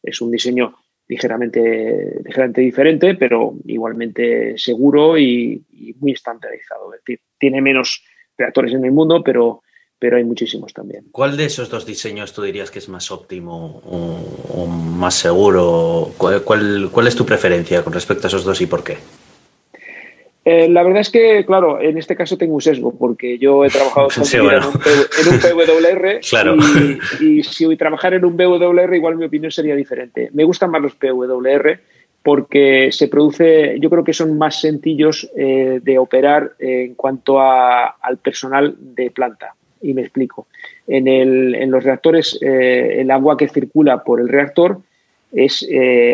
Es un diseño ligeramente, ligeramente diferente, pero igualmente seguro y, muy estandarizado. Es decir, tiene menos reactores en el mundo, pero, pero hay muchísimos también. ¿Cuál de esos dos diseños tú dirías que es más óptimo o, más seguro? cuál, es tu preferencia con respecto a esos dos y por qué? Eh, la verdad es que, claro, en este caso tengo un sesgo, porque yo he trabajado en, un, PWR y, si voy a trabajar en un PWR, igual mi opinión sería diferente. Me gustan más los PWR porque se produce, yo creo que son más sencillos eh, de operar en cuanto al personal de planta. Y me explico. En, en los reactores, eh, el agua que circula por el reactor es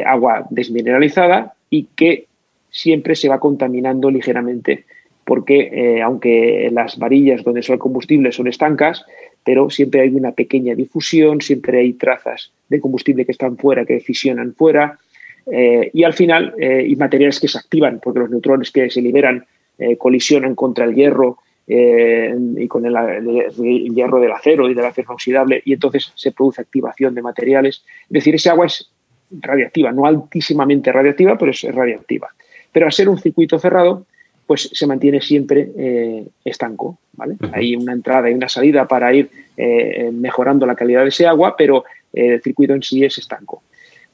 agua desmineralizada y que siempre se va contaminando ligeramente, porque eh, aunque las varillas donde son el combustible son estancas, pero siempre hay una pequeña difusión, siempre hay trazas de combustible que están fuera, que fisionan fuera, eh, y al final, eh, y materiales que se activan, porque los neutrones que se liberan colisionan contra el hierro y con el, hierro del acero y del acero oxidable, y entonces se produce activación de materiales. Es decir, ese agua es radiactiva, no altísimamente radiactiva, pero es radiactiva. Pero al ser un circuito cerrado, pues se mantiene siempre eh, estanco. ¿vale? Hay una entrada y una salida para ir eh, mejorando la calidad de ese agua, pero eh, el circuito en sí es estanco.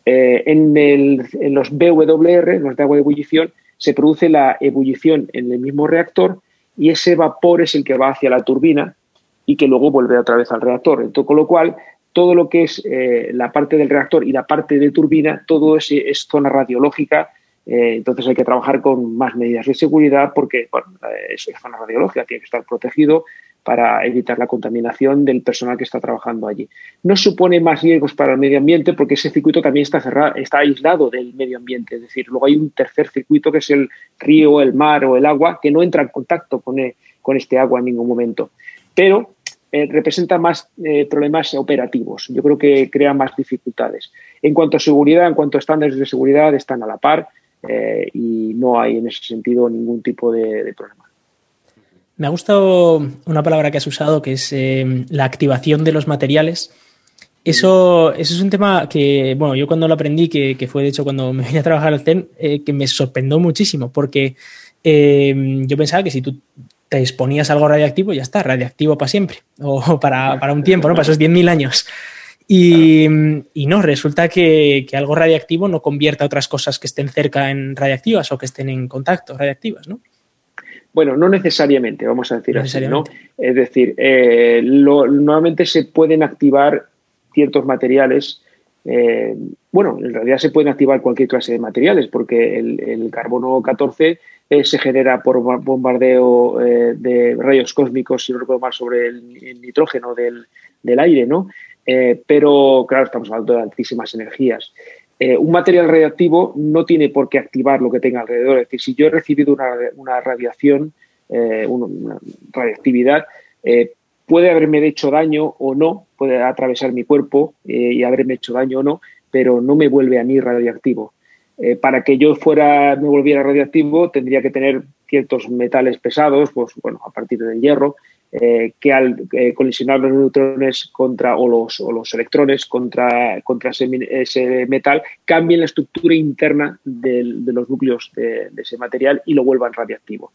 En, en, los BWR, los de agua de ebullición, se produce la ebullición en el mismo reactor y ese vapor es el que va hacia la turbina y que luego vuelve otra vez al reactor. Entonces, con lo cual, todo lo que es la parte del reactor y la parte de turbina, todo es, es zona radiológica eh, entonces hay que trabajar con más medidas de seguridad porque bueno, es zona radiológica, tiene que estar protegido para evitar la contaminación del personal que está trabajando allí. No supone más riesgos para el medio ambiente porque ese circuito también está cerrado, está aislado del medio ambiente. Es decir, luego hay un tercer circuito que es el río, el mar o el agua que no entra en contacto con, eh, este agua en ningún momento. Pero eh, representa más problemas operativos. Yo creo que crea más dificultades. En cuanto a seguridad, en cuanto a estándares de seguridad, están a la par. Eh, y no hay en ese sentido ningún tipo de, problema. Me ha gustado una palabra que has usado, que es eh, la activación de los materiales. Eso, eso, es un tema que, bueno, yo cuando lo aprendí, que, fue de hecho cuando me vine a trabajar al CEN, eh, que me sorprendió muchísimo, porque yo pensaba que si tú te exponías a algo radiactivo, ya está, radiactivo para siempre, o para, para un tiempo, ¿no? Para esos 10.000 años. Y, no, resulta que, algo radiactivo no convierta otras cosas que estén cerca en radiactivas o que estén en contacto radiactivas, ¿no? Bueno, no necesariamente, vamos a decir así, ¿no? Es decir, eh, normalmente se pueden activar ciertos materiales. Eh, bueno, en realidad se pueden activar cualquier clase de materiales, porque el, carbono 14 eh, se genera por bombardeo de rayos cósmicos, si no recuerdo mal, sobre el, nitrógeno del, del aire, ¿no? Eh, pero claro, estamos hablando de altísimas energías. Eh, un material radiactivo no tiene por qué activar lo que tenga alrededor. Es decir, si yo he recibido una, radiación, eh, una, radiactividad, puede haberme hecho daño o no, puede atravesar mi cuerpo y haberme hecho daño o no, pero no me vuelve a mí radiactivo. para que yo fuera, me volviera radiactivo, tendría que tener ciertos metales pesados, pues bueno, a partir del hierro, eh, que al eh, colisionar los neutrones contra, o, los, o los electrones contra, contra ese, metal, cambien la estructura interna de, los núcleos de, ese material y lo vuelvan radiactivo.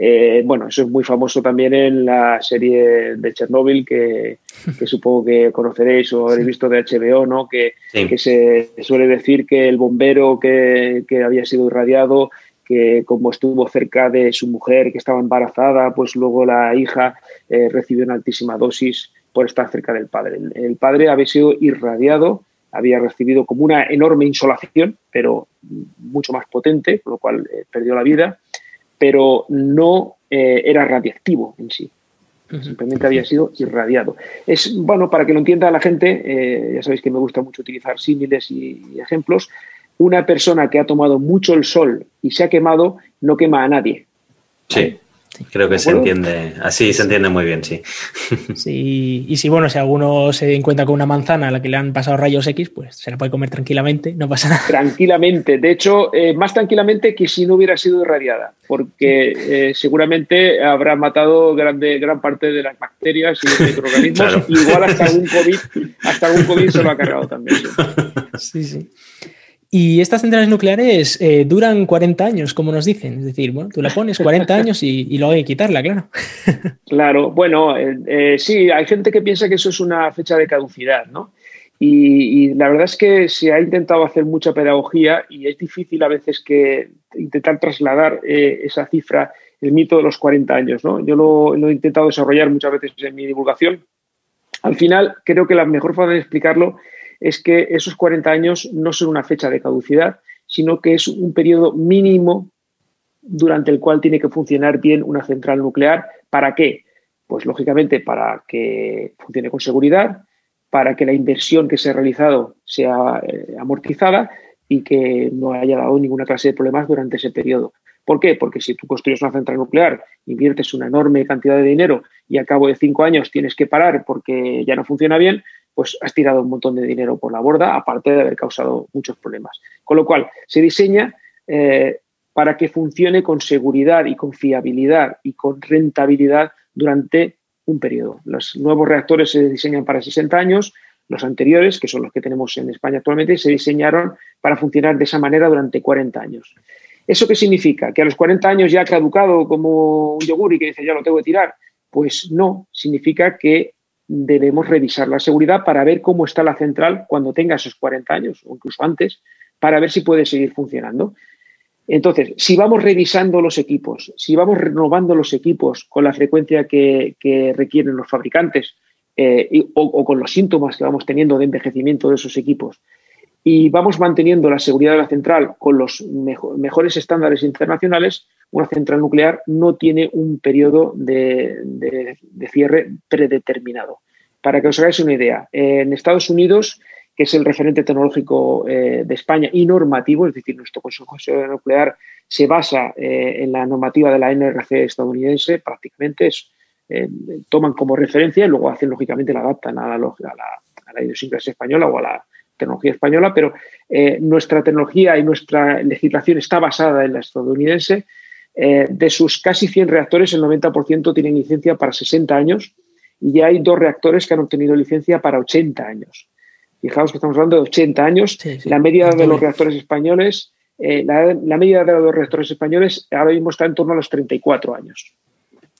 Eh, bueno, eso es muy famoso también en la serie de Chernóbil, que, supongo que conoceréis o habréis visto de HBO, ¿no? que, que se suele decir que el bombero que, que había sido irradiado que como estuvo cerca de su mujer que estaba embarazada, pues luego la hija eh, recibió una altísima dosis por estar cerca del padre. El, padre había sido irradiado, había recibido como una enorme insolación, pero mucho más potente, con lo cual eh, perdió la vida, pero no eh, era radiactivo en sí. Simplemente había sido irradiado. Es bueno para que lo entienda la gente, ya sabéis que me gusta mucho utilizar símiles y ejemplos. Una persona que ha tomado mucho el sol y se ha quemado no quema a nadie. Sí. Creo que se entiende, así se entiende muy bien, sí. Sí, y si bueno, si alguno se encuentra con una manzana a la que le han pasado rayos X, pues se la puede comer tranquilamente, no pasa nada. Tranquilamente, de hecho, eh, más tranquilamente que si no hubiera sido irradiada, porque eh, seguramente habrá matado grande, gran parte de las bacterias y los microorganismos, igual hasta algún COVID, hasta algún COVID se lo ha cargado también. sí. sí. Y estas centrales nucleares eh, duran 40 años, como nos dicen. Es decir, bueno, tú la pones 40 años y, luego hay que quitarla, claro. Claro, bueno, eh, eh, sí, hay gente que piensa que eso es una fecha de caducidad, ¿no? Y, la verdad es que se ha intentado hacer mucha pedagogía y es difícil a veces que intentar trasladar esa cifra, el mito de los 40 años, ¿no? Yo lo, lo he intentado desarrollar muchas veces en mi divulgación. Al final, creo que la mejor forma de explicarlo que esos 40 años no son una fecha de caducidad, sino que es un periodo mínimo durante el cual tiene que funcionar bien una central nuclear. ¿Para qué? Pues lógicamente para que funcione con seguridad, para que la inversión que se ha realizado sea eh, amortizada y que no haya dado ninguna clase de problemas durante ese periodo. ¿Por qué? Porque si tú construyes una central nuclear, inviertes una enorme cantidad de dinero y a cabo de cinco años tienes que parar porque ya no funciona bien, pues has tirado un montón de dinero por la borda, aparte de haber causado muchos problemas. Con lo cual, se diseña eh, para que funcione con seguridad y con fiabilidad y con rentabilidad durante un periodo. Los nuevos reactores se diseñan para 60 años, los anteriores, que son los que tenemos en España actualmente, se diseñaron para funcionar de esa manera durante 40 años. ¿Eso qué significa? ¿Que a los 40 años ya ha caducado como un yogur y que dice ya lo tengo que tirar? Pues no, significa que debemos revisar la seguridad para ver cómo está la central cuando tenga esos 40 años o incluso antes, para ver si puede seguir funcionando. Entonces, si vamos revisando los equipos, si vamos renovando los equipos con la frecuencia que, requieren los fabricantes eh, o, con los síntomas que vamos teniendo de envejecimiento de esos equipos, y vamos manteniendo la seguridad de la central con los mejores estándares internacionales, una central nuclear no tiene un periodo de, cierre predeterminado. Para que os hagáis una idea, en Estados Unidos, que es el referente tecnológico eh, de España y normativo, es decir, nuestro Consejo Nuclear se basa eh, en la normativa de la NRC estadounidense, prácticamente es, eh, toman como referencia y luego hacen, lógicamente, la adaptan a la, a la idiosincrasia española o a la tecnología española, pero nuestra tecnología y nuestra legislación está basada en la estadounidense eh, de sus casi 100 reactores, el 90% tienen licencia para 60 años y ya hay dos reactores que han obtenido licencia para 80 años. Fijaos que estamos hablando de 80 años. La media de los reactores españoles, eh, la, media de los reactores españoles ahora mismo está en torno a los 34 años.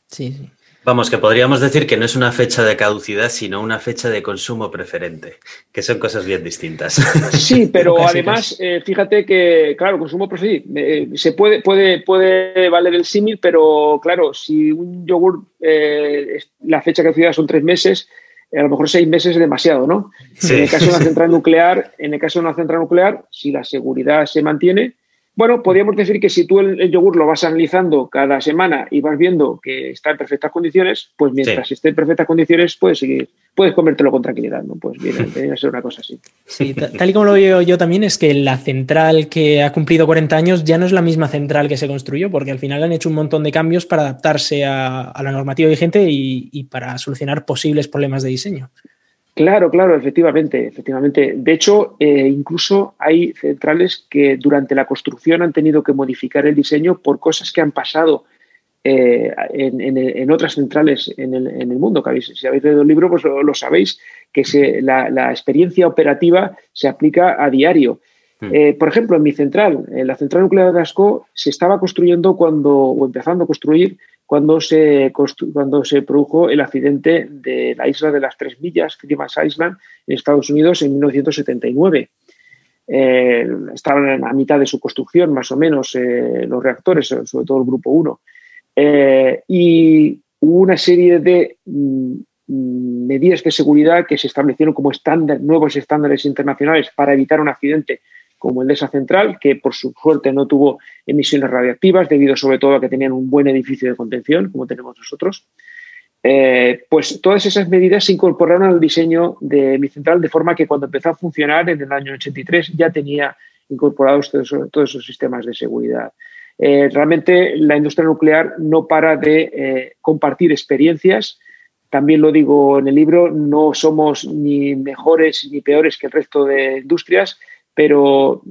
Sí, sí. Vamos, que podríamos decir que no es una fecha de caducidad, sino una fecha de consumo preferente, que son cosas bien distintas. Sí, pero además, eh, fíjate que, claro, consumo preferente, eh, se puede, puede, puede valer el símil, pero claro, si un yogur, eh, la fecha de caducidad son tres meses, a lo mejor seis meses es demasiado, ¿no? En el caso de una central nuclear, en el caso de una central nuclear, si la seguridad se mantiene, bueno, podríamos decir que si tú el, yogur lo vas analizando cada semana y vas viendo que está en perfectas condiciones, pues mientras esté en perfectas condiciones puedes seguir, puedes comértelo con tranquilidad, ¿no? Pues bien, debería ser una cosa así. Sí, tal y como lo veo yo también es que la central que ha cumplido 40 años ya no es la misma central que se construyó, porque al final han hecho un montón de cambios para adaptarse a, la normativa vigente y para solucionar posibles problemas de diseño. Claro, claro, efectivamente, efectivamente. De hecho, eh, incluso hay centrales que durante la construcción han tenido que modificar el diseño por cosas que han pasado eh, en, otras centrales en el, mundo. Si habéis leído el libro, pues lo, sabéis, que la, experiencia operativa se aplica a diario. Eh, por ejemplo, en mi central, en la central nuclear de Asco, se estaba construyendo cuando, o empezando a construir cuando se, cuando se produjo el accidente de la isla de las Tres Millas, Christmas Island, en Estados Unidos en 1979. Eh, estaban a mitad de su construcción, más o menos, eh, los reactores, sobre todo el Grupo 1. Eh, y hubo una serie de mm, medidas de seguridad que se establecieron como nuevos estándares internacionales para evitar un accidente como el de esa central, que por su suerte no tuvo emisiones radiactivas, debido sobre todo a que tenían un buen edificio de contención, como tenemos nosotros. Eh, pues todas esas medidas se incorporaron al diseño de mi central de forma que cuando empezó a funcionar en el año 83 ya tenía incorporados todos, esos sistemas de seguridad. Eh, realmente la industria nuclear no para de eh, compartir experiencias. También lo digo en el libro, no somos ni mejores ni peores que el resto de industrias, pero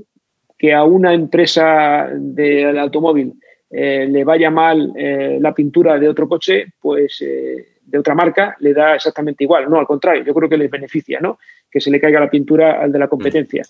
que a una empresa del automóvil eh, le vaya mal eh, la pintura de otro coche, pues eh, de otra marca, le da exactamente igual. No, al contrario, yo creo que les beneficia, ¿no? Que se le caiga la pintura al de la competencia.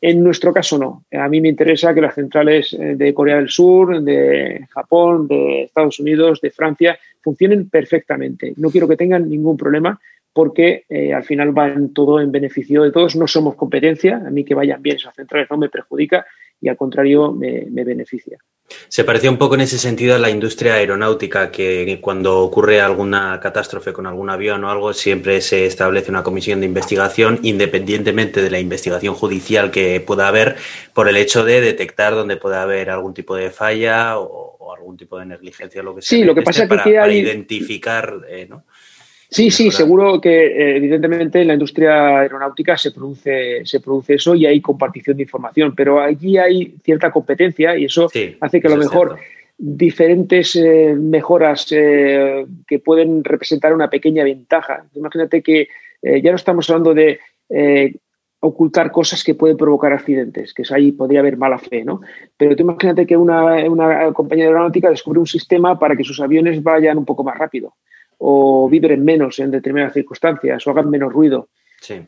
En nuestro caso no. A mí me interesa que las centrales de Corea del Sur, de Japón, de Estados Unidos, de Francia, funcionen perfectamente. No quiero que tengan ningún problema porque al final van todo en beneficio de todos. No somos competencia. A mí que vayan bien esas centrales no me perjudica y al contrario me, beneficia. Se parecía un poco en ese sentido a la industria aeronáutica, que cuando ocurre alguna catástrofe con algún avión o algo, siempre se establece una comisión de investigación, independientemente de la investigación judicial que pueda haber, por el hecho de detectar donde pueda haber algún tipo de falla o, algún tipo de negligencia, lo que sea. Sí, lo que pasa es que para, para identificar, eh, ¿no? Sí, sí, seguro que eh, evidentemente en la industria aeronáutica se produce, se produce eso y hay compartición de información, pero allí hay cierta competencia y eso hace que a lo mejor diferentes eh, mejoras eh, que pueden representar una pequeña ventaja. Imagínate que ya no estamos hablando de ocultar cosas que pueden provocar accidentes, que es ahí podría haber mala fe, ¿no? Pero tú imagínate que una, una compañía aeronáutica descubre un sistema para que sus aviones vayan un poco más rápido o vibren menos en determinadas circunstancias o hagan menos ruido.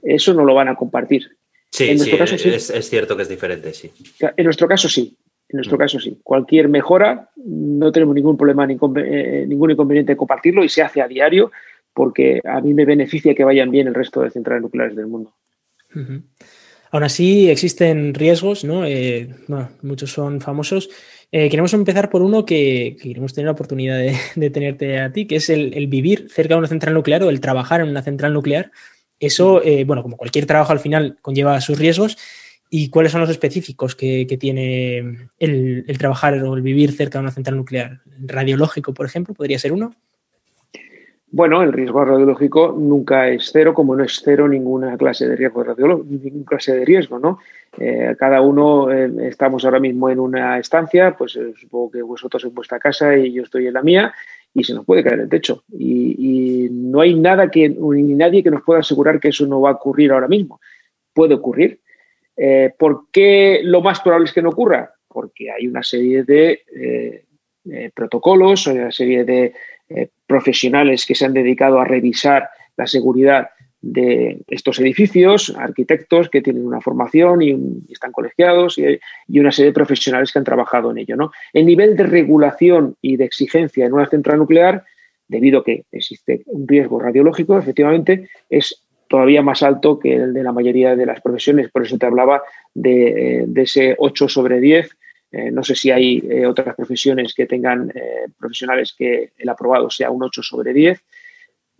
Eso no lo van a compartir. Sí, en nuestro caso, sí. Es, cierto que es diferente, sí. En nuestro caso sí. En nuestro mm. caso sí. Cualquier mejora, no tenemos ningún problema, eh, ningún inconveniente en compartirlo y se hace a diario porque a mí me beneficia que vayan bien el resto de centrales nucleares del mundo. Aún así, existen riesgos, ¿no? Eh, muchos son famosos eh, queremos empezar por uno que, queremos tener la oportunidad de, tenerte a ti, que es el, vivir cerca de una central nuclear o el trabajar en una central nuclear. Eso, eh, bueno, como cualquier trabajo al final conlleva sus riesgos. ¿Y cuáles son los específicos que, tiene el, trabajar o el vivir cerca de una central nuclear? ¿Radiológico, por ejemplo, podría ser uno? Bueno, el riesgo radiológico nunca es cero, como no es cero ninguna clase de riesgo radiológico, ninguna clase de riesgo, ¿no? Eh, cada uno eh, estamos ahora mismo en una estancia, pues eh, supongo que vosotros en vuestra casa y yo estoy en la mía, y se nos puede caer el techo. Y, no hay nada que, ni nadie que nos pueda asegurar que eso no va a ocurrir ahora mismo. Puede ocurrir. ¿Por qué lo más probable es que no ocurra? Porque hay una serie de protocolos, hay una serie de profesionales que se han dedicado a revisar la seguridad de estos edificios, arquitectos que tienen una formación y, están colegiados y, una serie de profesionales que han trabajado en ello. ¿no? El nivel de regulación y de exigencia en una central nuclear, debido a que existe un riesgo radiológico, efectivamente, es todavía más alto que el de la mayoría de las profesiones. Por eso te hablaba de, eh, ese 8 sobre 10. Eh, no sé si hay eh, otras profesiones que tengan profesionales que el aprobado sea un 8 sobre 10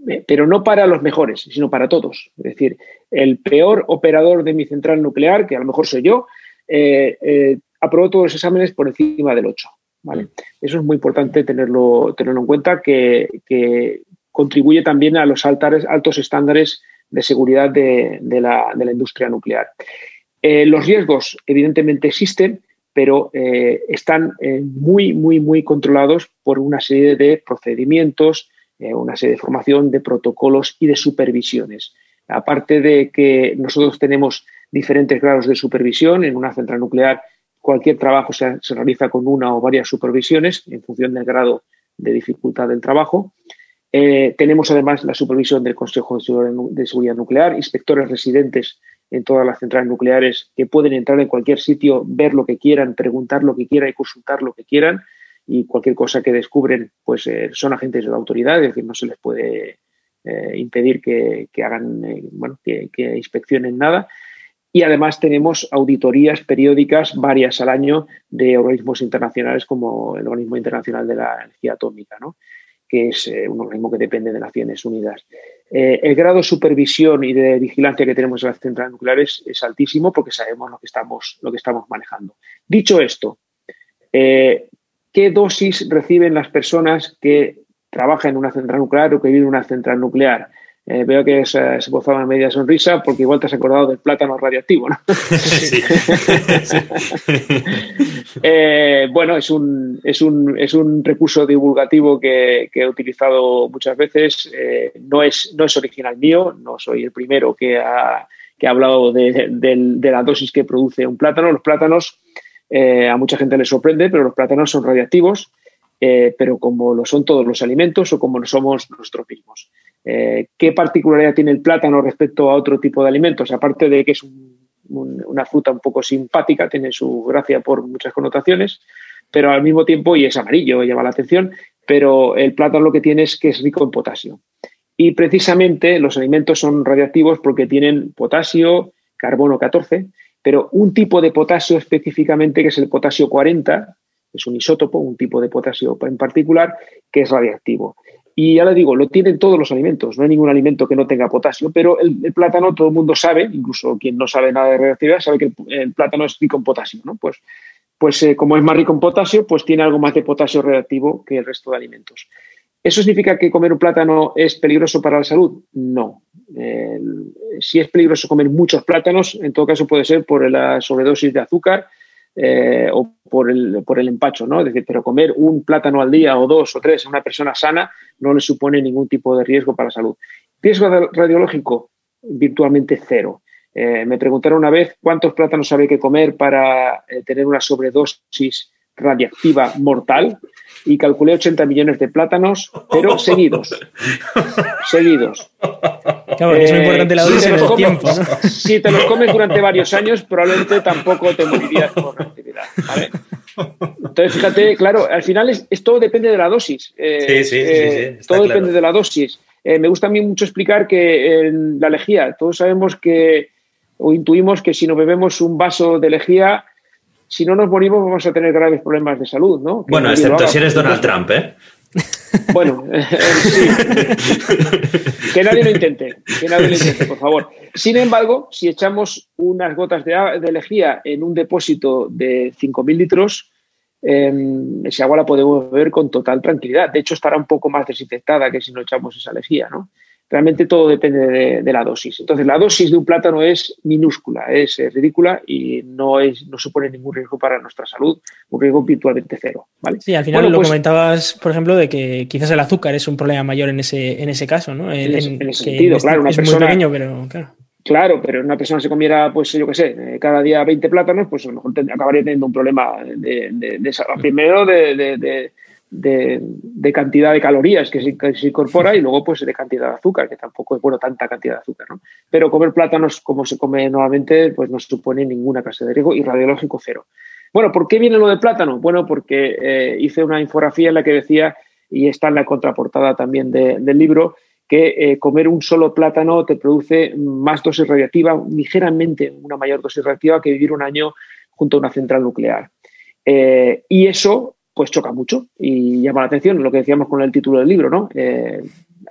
eh, pero no para los mejores, sino para todos. Es decir, el peor operador de mi central nuclear, que a lo mejor soy yo, eh, eh, aprobó todos los exámenes por encima del 8. ¿vale? Eso es muy importante tenerlo, tenerlo en cuenta, que, contribuye también a los altos estándares de seguridad de, la, industria nuclear. los riesgos, evidentemente, existen, pero están muy, muy, muy controlados por una serie de procedimientos, eh, una serie de formación, de protocolos y de supervisiones. Aparte de que nosotros tenemos diferentes grados de supervisión en una central nuclear, cualquier trabajo se, realiza con una o varias supervisiones en función del grado de dificultad del trabajo. Eh, tenemos además la supervisión del Consejo de Seguridad Nuclear, inspectores residentes en todas las centrales nucleares que pueden entrar en cualquier sitio, ver lo que quieran, preguntar lo que quieran y consultar lo que quieran y cualquier cosa que descubren, pues eh, son agentes de la autoridad, es decir, no se les puede eh, impedir que, hagan, eh, bueno, que, inspeccionen nada. Y además tenemos auditorías periódicas, varias al año, de organismos internacionales como el Organismo Internacional de la Energía Atómica, ¿no? Que es eh, un organismo que depende de Naciones Unidas. Eh, el grado de supervisión y de vigilancia que tenemos en las centrales nucleares es altísimo porque sabemos lo que estamos, lo que estamos manejando. Dicho esto, eh, ¿qué dosis reciben las personas que trabajan en una central nuclear o que viven en una central nuclear? Eh, veo que se, se posaba una media sonrisa porque igual te has acordado del plátano radioactivo, ¿no? Sí. eh, bueno, es un, es, un, es un recurso divulgativo que, que he utilizado muchas veces. Eh, no, es, no es original mío, no soy el primero que ha, que ha hablado de, de, de, la dosis que produce un plátano. Los plátanos, eh, a mucha gente les sorprende, pero los plátanos son radiactivos, pero como lo son todos los alimentos o como lo somos nosotros mismos. Eh, ¿Qué particularidad tiene el plátano respecto a otro tipo de alimentos? Aparte de que es un, un, una fruta un poco simpática, tiene su gracia por muchas connotaciones, pero al mismo tiempo, y es amarillo, llama la atención, pero el plátano lo que tiene es que es rico en potasio. Y precisamente los alimentos son radiactivos porque tienen potasio, carbono 14, pero un tipo de potasio específicamente, que es el potasio 40, es un isótopo, un tipo de potasio en particular, que es radiactivo. Y ya le digo, lo tienen todos los alimentos, no hay ningún alimento que no tenga potasio, pero el, plátano todo el mundo sabe, incluso quien no sabe nada de reactividad, sabe que el, plátano es rico en potasio, ¿no? Pues, pues eh, como es más rico en potasio, pues tiene algo más de potasio reactivo que el resto de alimentos. ¿Eso significa que comer un plátano es peligroso para la salud? No. Si es peligroso comer muchos plátanos, en todo caso puede ser por la sobredosis de azúcar, eh, o por el, por el empacho, ¿no? Es decir, pero comer un plátano al día o dos o tres a una persona sana no le supone ningún tipo de riesgo para la salud. Riesgo radiológico, virtualmente cero. Eh, me preguntaron una vez cuántos plátanos había que comer para eh, tener una sobredosis radiactiva mortal y calculé 80 millones de plátanos, pero seguidos. seguidos. Claro, eh, es muy importante la dosis si en el comes, tiempo. ¿no? Si te los comes durante varios años, probablemente tampoco te morirías por reactividad. ¿vale? Entonces, fíjate, claro, al final es, es todo depende de la dosis. Eh, sí, sí, eh, sí, todo claro. depende de la dosis. Eh, me gusta a mí mucho explicar que en la lejía, todos sabemos que, o intuimos que si nos bebemos un vaso de lejía, si no nos morimos vamos a tener graves problemas de salud, ¿no? Que bueno, excepto si eres Donald Trump, ¿eh? Bueno, eh, sí. que nadie lo intente, que nadie lo intente, por favor. Sin embargo, si echamos unas gotas de, de lejía en un depósito de 5.000 litros, eh, esa agua la podemos beber con total tranquilidad. De hecho, estará un poco más desinfectada que si no echamos esa lejía, ¿no? Realmente todo depende de, de, la dosis. Entonces, la dosis de un plátano es minúscula, es, es ridícula y no, es, no supone ningún riesgo para nuestra salud, un riesgo virtualmente cero. ¿vale? Sí, al final bueno, lo pues, comentabas, por ejemplo, de que quizás el azúcar es un problema mayor en ese, en ese caso, ¿no? En, en, en ese sentido, claro. Una es persona, muy pequeño, pero claro. Claro, pero una persona se comiera, pues yo qué sé, cada día 20 plátanos, pues a lo mejor acabaría teniendo un problema de, de, de primero de, de, de, cantidad de calorías que se, que se, incorpora y luego pues de cantidad de azúcar, que tampoco es bueno tanta cantidad de azúcar, ¿no? Pero comer plátanos como se come normalmente, pues no supone ninguna clase de riesgo y radiológico cero. Bueno, ¿por qué viene lo del plátano? Bueno, porque eh, hice una infografía en la que decía, y está en la contraportada también del libro, que eh, comer un solo plátano te produce más dosis radiactiva, ligeramente una mayor dosis radiactiva que vivir un año junto a una central nuclear. Eh, y eso pues choca mucho y llama la atención, lo que decíamos con el título del libro, ¿no? Eh,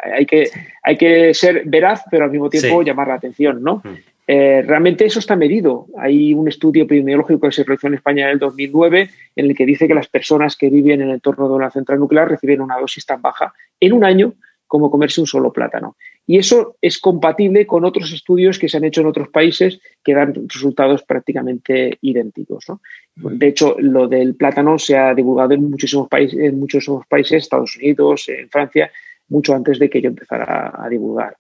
hay, que, hay que ser veraz, pero al mismo tiempo sí. llamar la atención, ¿no? Mm. Eh, realmente eso está medido. Hay un estudio epidemiológico que se realizó en España en el 2009 en el que dice que las personas que viven en el entorno de una central nuclear reciben una dosis tan baja en un año como comerse un solo plátano. Y eso es compatible con otros estudios que se han hecho en otros países que dan resultados prácticamente idénticos. ¿no? De hecho, lo del plátano se ha divulgado en muchísimos países, en muchísimos países, Estados Unidos, en Francia, mucho antes de que yo empezara a, divulgar.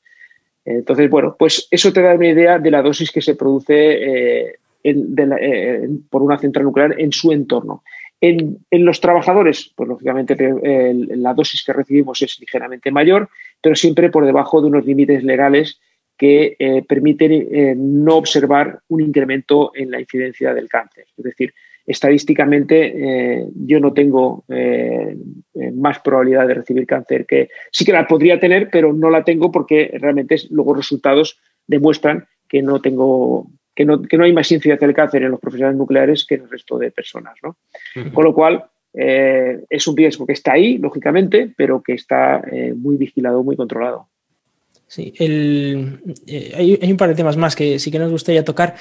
Entonces, bueno, pues eso te da una idea de la dosis que se produce eh, en, la, eh, por una central nuclear en su entorno. En, los trabajadores, pues lógicamente la dosis que recibimos es ligeramente mayor, pero siempre por debajo de unos límites legales que eh, permiten eh, no observar un incremento en la incidencia del cáncer. Es decir, estadísticamente eh, yo no tengo más probabilidad de recibir cáncer que sí que la podría tener, pero no la tengo porque realmente luego resultados demuestran que no tengo que no, que no hay más incidencia del cáncer en los profesionales nucleares que en el resto de personas. ¿no? Uh -huh. Con lo cual, es un riesgo que está ahí, lógicamente, pero que está muy vigilado, muy controlado. Sí, hay, un par de temas más que sí que nos gustaría tocar,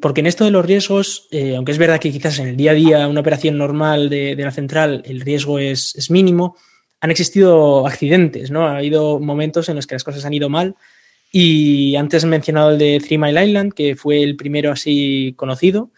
porque en esto de los riesgos, aunque es verdad que quizás en el día a día, una operación normal de, la central, el riesgo es, es, mínimo, han existido accidentes, ¿no? Ha habido momentos en los que las cosas han ido mal y antes he mencionado el de Three Mile Island, que fue el primero así conocido.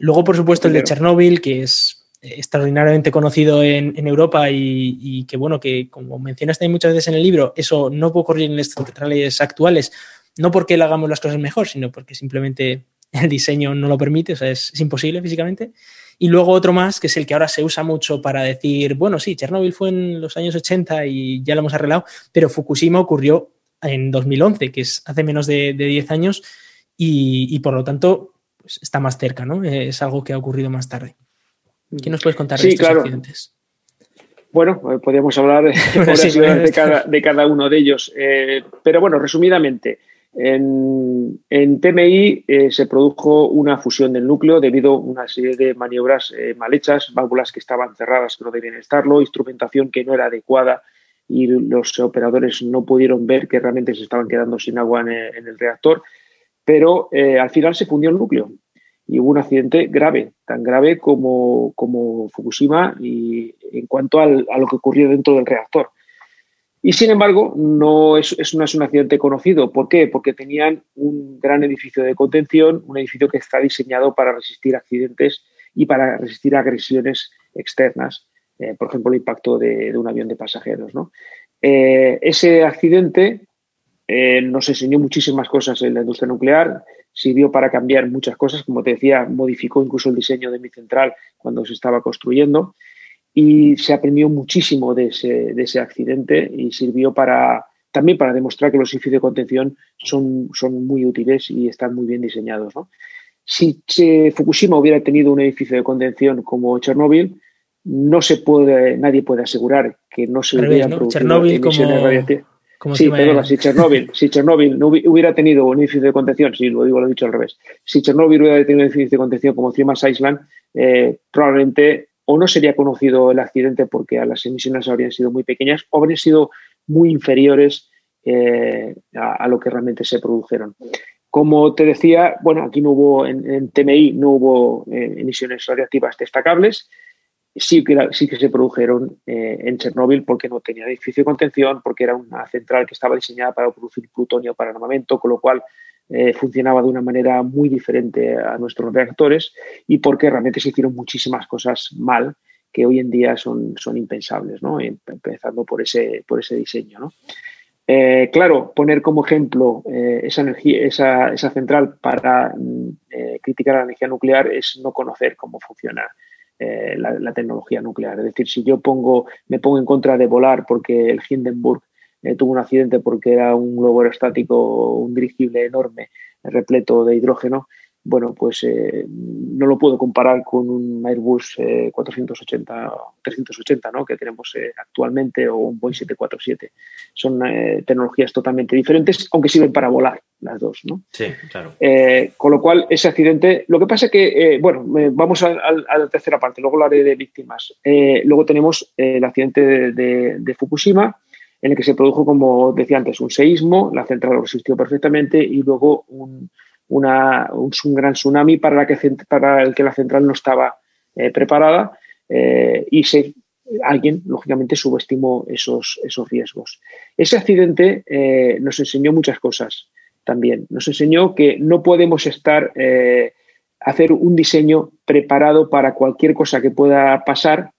Luego, por supuesto, el de Chernóbil, que es extraordinariamente conocido en, Europa y, que, bueno, que como mencionaste muchas veces en el libro, eso no puede ocurrir en las centrales actuales, no porque le hagamos las cosas mejor, sino porque simplemente el diseño no lo permite, o sea, es, es, imposible físicamente. Y luego otro más, que es el que ahora se usa mucho para decir, bueno, sí, Chernóbil fue en los años 80 y ya lo hemos arreglado, pero Fukushima ocurrió en 2011, que es hace menos de, 10 años, y, por lo tanto pues, está más cerca, ¿no? Es algo que ha ocurrido más tarde. ¿Qué nos puedes contar de estos accidentes? Bueno, eh, podríamos hablar de, cada, uno de ellos, eh, pero bueno, resumidamente, en, TMI eh, se produjo una fusión del núcleo debido a una serie de maniobras mal hechas, válvulas que estaban cerradas que no debían estarlo, instrumentación que no era adecuada y los operadores no pudieron ver que realmente se estaban quedando sin agua en el, reactor, pero eh, al final se fundió el núcleo y hubo un accidente grave, tan grave como, como Fukushima y en cuanto a lo que ocurrió dentro del reactor. Y sin embargo, no es, es, no es un accidente conocido. ¿Por qué? Porque tenían un gran edificio de contención, un edificio que está diseñado para resistir accidentes y para resistir agresiones externas. Eh, por ejemplo, el impacto de, un avión de pasajeros. Eh, ese accidente eh, nos enseñó muchísimas cosas en la industria nuclear, sirvió para cambiar muchas cosas, como te decía, modificó incluso el diseño de mi central cuando se estaba construyendo y se aprendió muchísimo de ese, accidente y sirvió para también para demostrar que los edificios de contención son, son muy útiles y están muy bien diseñados. Si, si Fukushima hubiera tenido un edificio de contención como Chernóbil, no se puede, nadie puede asegurar que no se hubieran producido emisiones radiactivas. sí, perdona, si Chernobyl, si Chernobyl no hubiera tenido un edificio de contención, si lo digo, lo he dicho al revés, si Chernobyl hubiera tenido un edificio de contención como Three Island, eh, probablemente o no sería conocido el accidente porque las emisiones habrían sido muy pequeñas o habrían sido muy inferiores eh, a, lo que realmente se produjeron. Como te decía, bueno, aquí no hubo, en, TMI no hubo eh, emisiones radiactivas destacables, sí que, sí que se produjeron eh, en Chernóbil porque no tenía edificio de contención, porque era una central que estaba diseñada para producir plutonio para armamento, con lo cual eh, funcionaba de una manera muy diferente a nuestros reactores y porque realmente se hicieron muchísimas cosas mal que hoy en día son, son impensables, ¿no? Em, empezando por ese, por ese diseño. ¿no? Eh, claro, poner como ejemplo esa, energía, esa, esa central para mm, criticar la energía nuclear es no conocer cómo funciona eh, la, tecnología nuclear. Es decir, si yo pongo, me pongo en contra de volar porque el Hindenburg eh, tuvo un accidente porque era un globo aerostático, un dirigible enorme, repleto de hidrógeno, bueno, pues eh, no lo puedo comparar con un Airbus 480 380 ¿no? que tenemos eh, actualmente o un Boeing 747. Son eh, tecnologías totalmente diferentes, aunque sirven para volar las dos. ¿no? Sí, claro. con lo cual, ese accidente, lo que pasa es que, bueno, vamos a, la tercera parte, luego haré de víctimas. luego tenemos el accidente de, Fukushima, en el que se produjo, como decía antes, un seísmo, la central lo resistió perfectamente y luego un una, un, gran tsunami para, que, para el que la central no estaba eh, preparada eh, y alguien, lógicamente, subestimó esos, esos riesgos. Ese accidente eh, nos enseñó muchas cosas también. Nos enseñó que no podemos estar, hacer un diseño preparado para cualquier cosa que pueda pasar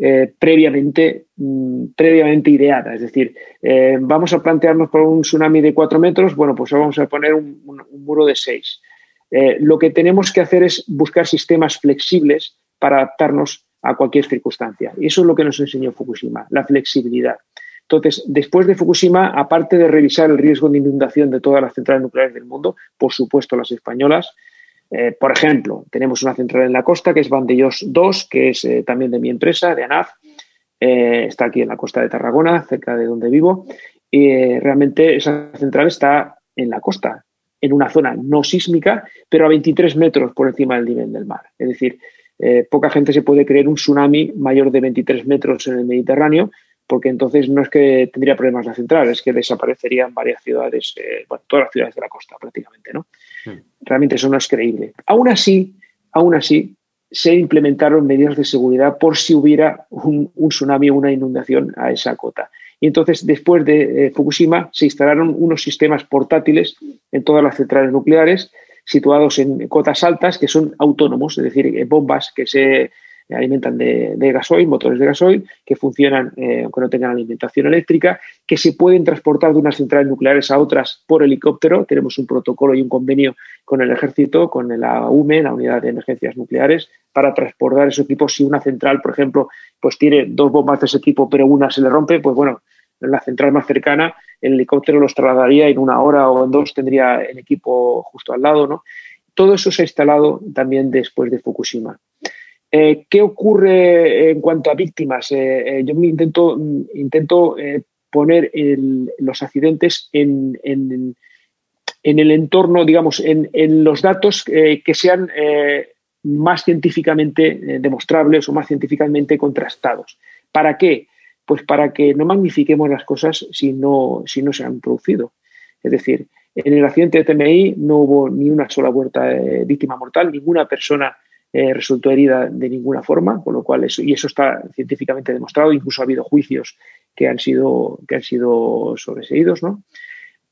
eh, previamente, mm, previamente ideada. Es decir, eh, vamos a plantearnos por un tsunami de cuatro metros, bueno, pues vamos a poner un, muro de seis. Eh, lo que tenemos que hacer es buscar sistemas flexibles para adaptarnos a cualquier circunstancia. Y eso es lo que nos enseñó Fukushima, la flexibilidad. Entonces, después de Fukushima, aparte de revisar el riesgo de inundación de todas las centrales nucleares del mundo, por supuesto las españolas, eh, por ejemplo, tenemos una central en la costa que es Vandellós 2, que es eh, también de mi empresa, de ANAF. Eh, está aquí en la costa de Tarragona, cerca de donde vivo. Y realmente esa central está en la costa, en una zona no sísmica, pero a 23 metros por encima del nivel del mar. Es decir, poca gente se puede creer un tsunami mayor de 23 metros en el Mediterráneo, porque entonces no es que tendría problemas la central, es que desaparecerían varias ciudades, eh, bueno, todas las ciudades de la costa prácticamente, ¿no? Realmente eso no es creíble. Aún así, aún así, se implementaron medidas de seguridad por si hubiera un, tsunami o una inundación a esa cota. Y entonces, después de eh, Fukushima, se instalaron unos sistemas portátiles en todas las centrales nucleares situados en cotas altas que son autónomos, es decir, eh, bombas que se alimentan de, gasoil, motores de gasoil, que funcionan eh, aunque no tengan alimentación eléctrica, que se pueden transportar de unas centrales nucleares a otras por helicóptero. Tenemos un protocolo y un convenio con el ejército, con la UME, la Unidad de Emergencias Nucleares, para transportar esos equipos. Si una central, por ejemplo, pues tiene dos bombas de ese tipo, pero una se le rompe, pues bueno, en la central más cercana, el helicóptero los trasladaría en una hora o en dos, tendría el equipo justo al lado, ¿no? Todo eso se ha instalado también después de Fukushima. Eh, ¿Qué ocurre en cuanto a víctimas? Eh, eh, yo me intento, intento poner los accidentes en, en, el entorno, digamos, en, los datos que sean más científicamente demostrables o más científicamente contrastados. ¿Para qué? Pues para que no magnifiquemos las cosas si no, si no se han producido. Es decir, en el accidente de TMI no hubo ni una sola muerta, eh, víctima mortal, ninguna persona eh, resultó herida de ninguna forma, con lo cual eso, y eso está científicamente demostrado, incluso ha habido juicios que han sido, que han sido sobreseídos. ¿no?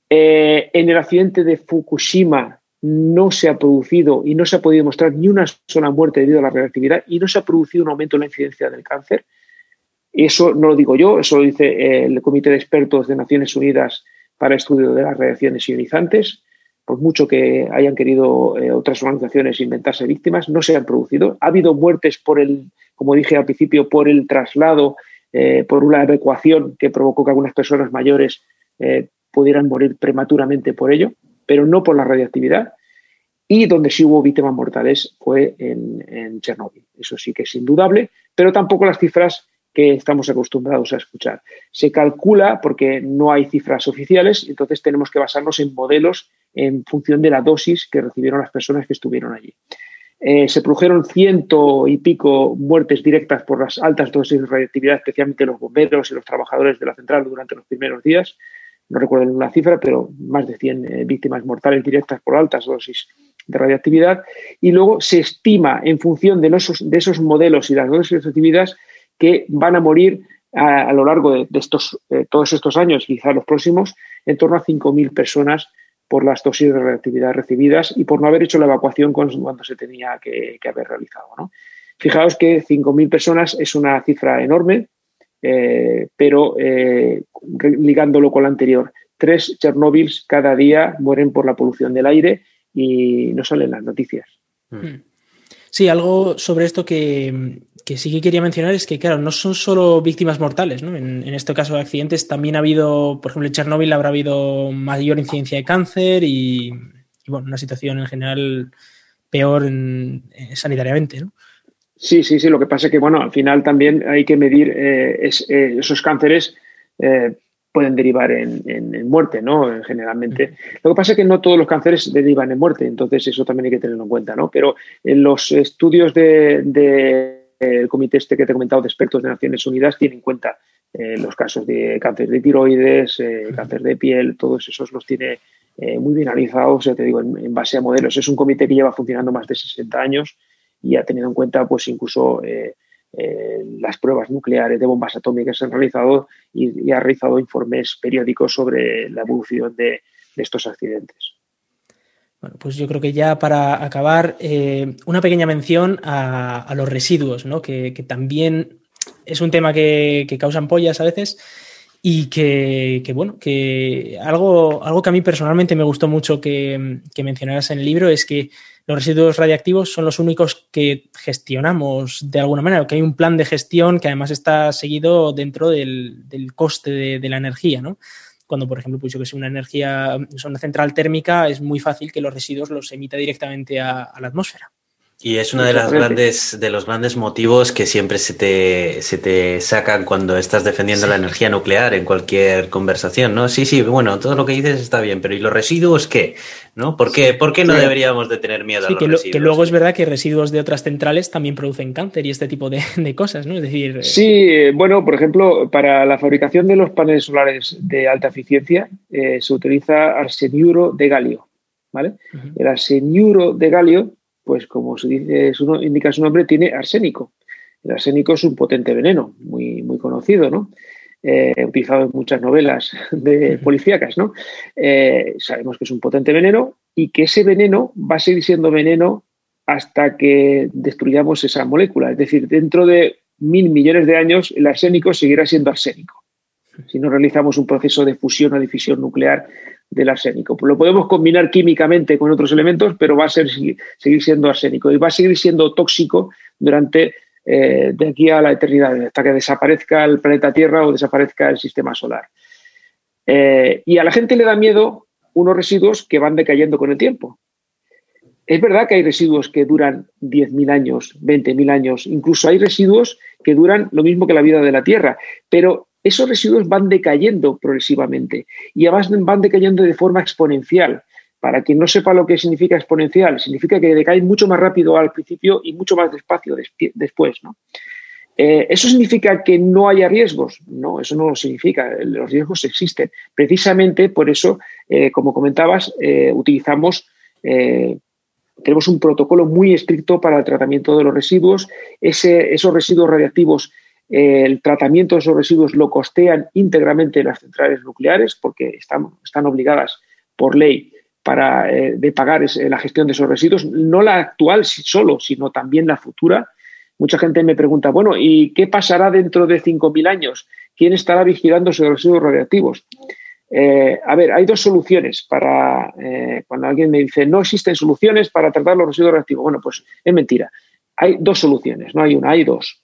Eh, en el accidente de Fukushima no se ha producido y no se ha podido demostrar ni una sola muerte debido a la reactividad y no se ha producido un aumento en la incidencia del cáncer. Eso no lo digo yo, eso lo dice el Comité de Expertos de Naciones Unidas para Estudio de las Reacciones Ionizantes. Por mucho que hayan querido eh, otras organizaciones inventarse víctimas, no se han producido. Ha habido muertes por el, como dije al principio, por el traslado, eh, por una evacuación que provocó que algunas personas mayores eh, pudieran morir prematuramente por ello, pero no por la radiactividad. Y donde sí hubo víctimas mortales fue en, en Chernóbil. Eso sí que es indudable, pero tampoco las cifras que estamos acostumbrados a escuchar. Se calcula porque no hay cifras oficiales, entonces tenemos que basarnos en modelos en función de la dosis que recibieron las personas que estuvieron allí. Eh, se produjeron ciento y pico muertes directas por las altas dosis de radiactividad, especialmente los bomberos y los trabajadores de la central durante los primeros días. No recuerdo la cifra, pero más de 100 eh, víctimas mortales directas por altas dosis de radiactividad. Y luego se estima, en función de, esos modelos y las dosis de radiactividad, que van a morir a, lo largo de, estos, eh, todos estos años, quizá los próximos, en torno a 5.000 personas por las dosis de reactividad recibidas y por no haber hecho la evacuación cuando se tenía que, haber realizado. ¿no? Fijaos que 5.000 personas es una cifra enorme, eh, pero eh, ligándolo con la anterior, tres Chernóbils cada día mueren por la polución del aire y no salen las noticias. Hmm. Sí, algo sobre esto que, sí que quería mencionar es que, claro, no son solo víctimas mortales, ¿no? En, este caso de accidentes también ha habido, por ejemplo, en Chernóbil habrá habido mayor incidencia de cáncer y, bueno, una situación en general peor sanitariamente, ¿no? Sí, sí, sí. Lo que pasa es que, bueno, al final también hay que medir eh, eh, esos cánceres eh, pueden derivar en, muerte, ¿no? Generalmente. Lo que pasa es que no todos los cánceres derivan en muerte, entonces eso también hay que tenerlo en cuenta, ¿no? Pero en los estudios del de, comité este que te he comentado de expertos de Naciones Unidas tienen en cuenta eh, los casos de cáncer de tiroides, eh, cáncer de piel, todos esos los tiene eh, muy bien analizados, ya te digo, en, base a modelos. Es un comité que lleva funcionando más de 60 años y ha tenido en cuenta, pues, incluso eh, las pruebas nucleares de bombas atómicas se han realizado y, ha realizado informes periódicos sobre la evolución de, estos accidentes. Bueno, pues yo creo que ya para acabar, eh, una pequeña mención a, los residuos, ¿no? que, también es un tema que, que causa ampollas a veces y que, bueno, que algo, algo que a mí personalmente me gustó mucho que, que mencionaras en el libro es que los residuos radiactivos son los únicos que gestionamos de alguna manera, que hay un plan de gestión que además está seguido dentro del, coste de, la energía, ¿no? Cuando, por ejemplo, pues yo que sé, una energía, una central térmica, es muy fácil que los residuos los emita directamente a, la atmósfera. Y es uno de, las grandes, de los grandes motivos que siempre se te, se te sacan cuando estás defendiendo la energía nuclear en cualquier conversación, ¿no? Sí, sí, bueno, todo lo que dices está bien, pero ¿y los residuos qué? ¿No? ¿Por qué, ¿por qué no deberíamos de tener miedo a los que residuos? que luego es verdad que residuos de otras centrales también producen cáncer y este tipo de, cosas, ¿no? Es decir... Sí, bueno, por ejemplo, para la fabricación de los paneles solares de alta eficiencia eh, se utiliza arseniuro de galio, ¿vale? El arseniuro de galio pues como se dice, su, indica su nombre, tiene arsénico. El arsénico es un potente veneno, muy, muy conocido, ¿no? Eh, utilizado en muchas novelas de policíacas, ¿no? Eh, sabemos que es un potente veneno y que ese veneno va a seguir siendo veneno hasta que destruyamos esa molécula. Es decir, dentro de mil millones de años, el arsénico seguirá siendo arsénico. Si no realizamos un proceso de fusión o de nuclear del arsénico. Pues lo podemos combinar químicamente con otros elementos, pero va a seguir siendo arsénico y va a seguir siendo tóxico durante eh, de aquí a la eternidad, hasta que desaparezca el planeta Tierra o desaparezca el sistema solar. Eh, y a la gente le da miedo unos residuos que van decayendo con el tiempo. Es verdad que hay residuos que duran 10.000 años, 20.000 años, incluso hay residuos que duran lo mismo que la vida de la Tierra, pero esos residuos van decayendo progresivamente y además van decayendo de forma exponencial. Para quien no sepa lo que significa exponencial, significa que decaen mucho más rápido al principio y mucho más despacio después. Eh, ¿Eso significa que no haya riesgos? No, eso no lo significa. Los riesgos existen. Precisamente por eso, eh, como comentabas, eh, utilizamos, tenemos un protocolo muy estricto para el tratamiento de los residuos. esos residuos radiactivos el tratamiento de esos residuos lo costean íntegramente las centrales nucleares porque están, están obligadas por ley para, eh, de pagar la gestión de esos residuos, no la actual solo, sino también la futura. Mucha gente me pregunta, bueno, ¿y qué pasará dentro de 5.000 años? ¿Quién estará vigilando esos residuos radiactivos? Eh, a ver, hay dos soluciones para eh, cuando alguien me dice no existen soluciones para tratar los residuos radiactivos. Bueno, pues es mentira. Hay dos soluciones, no hay una, hay dos.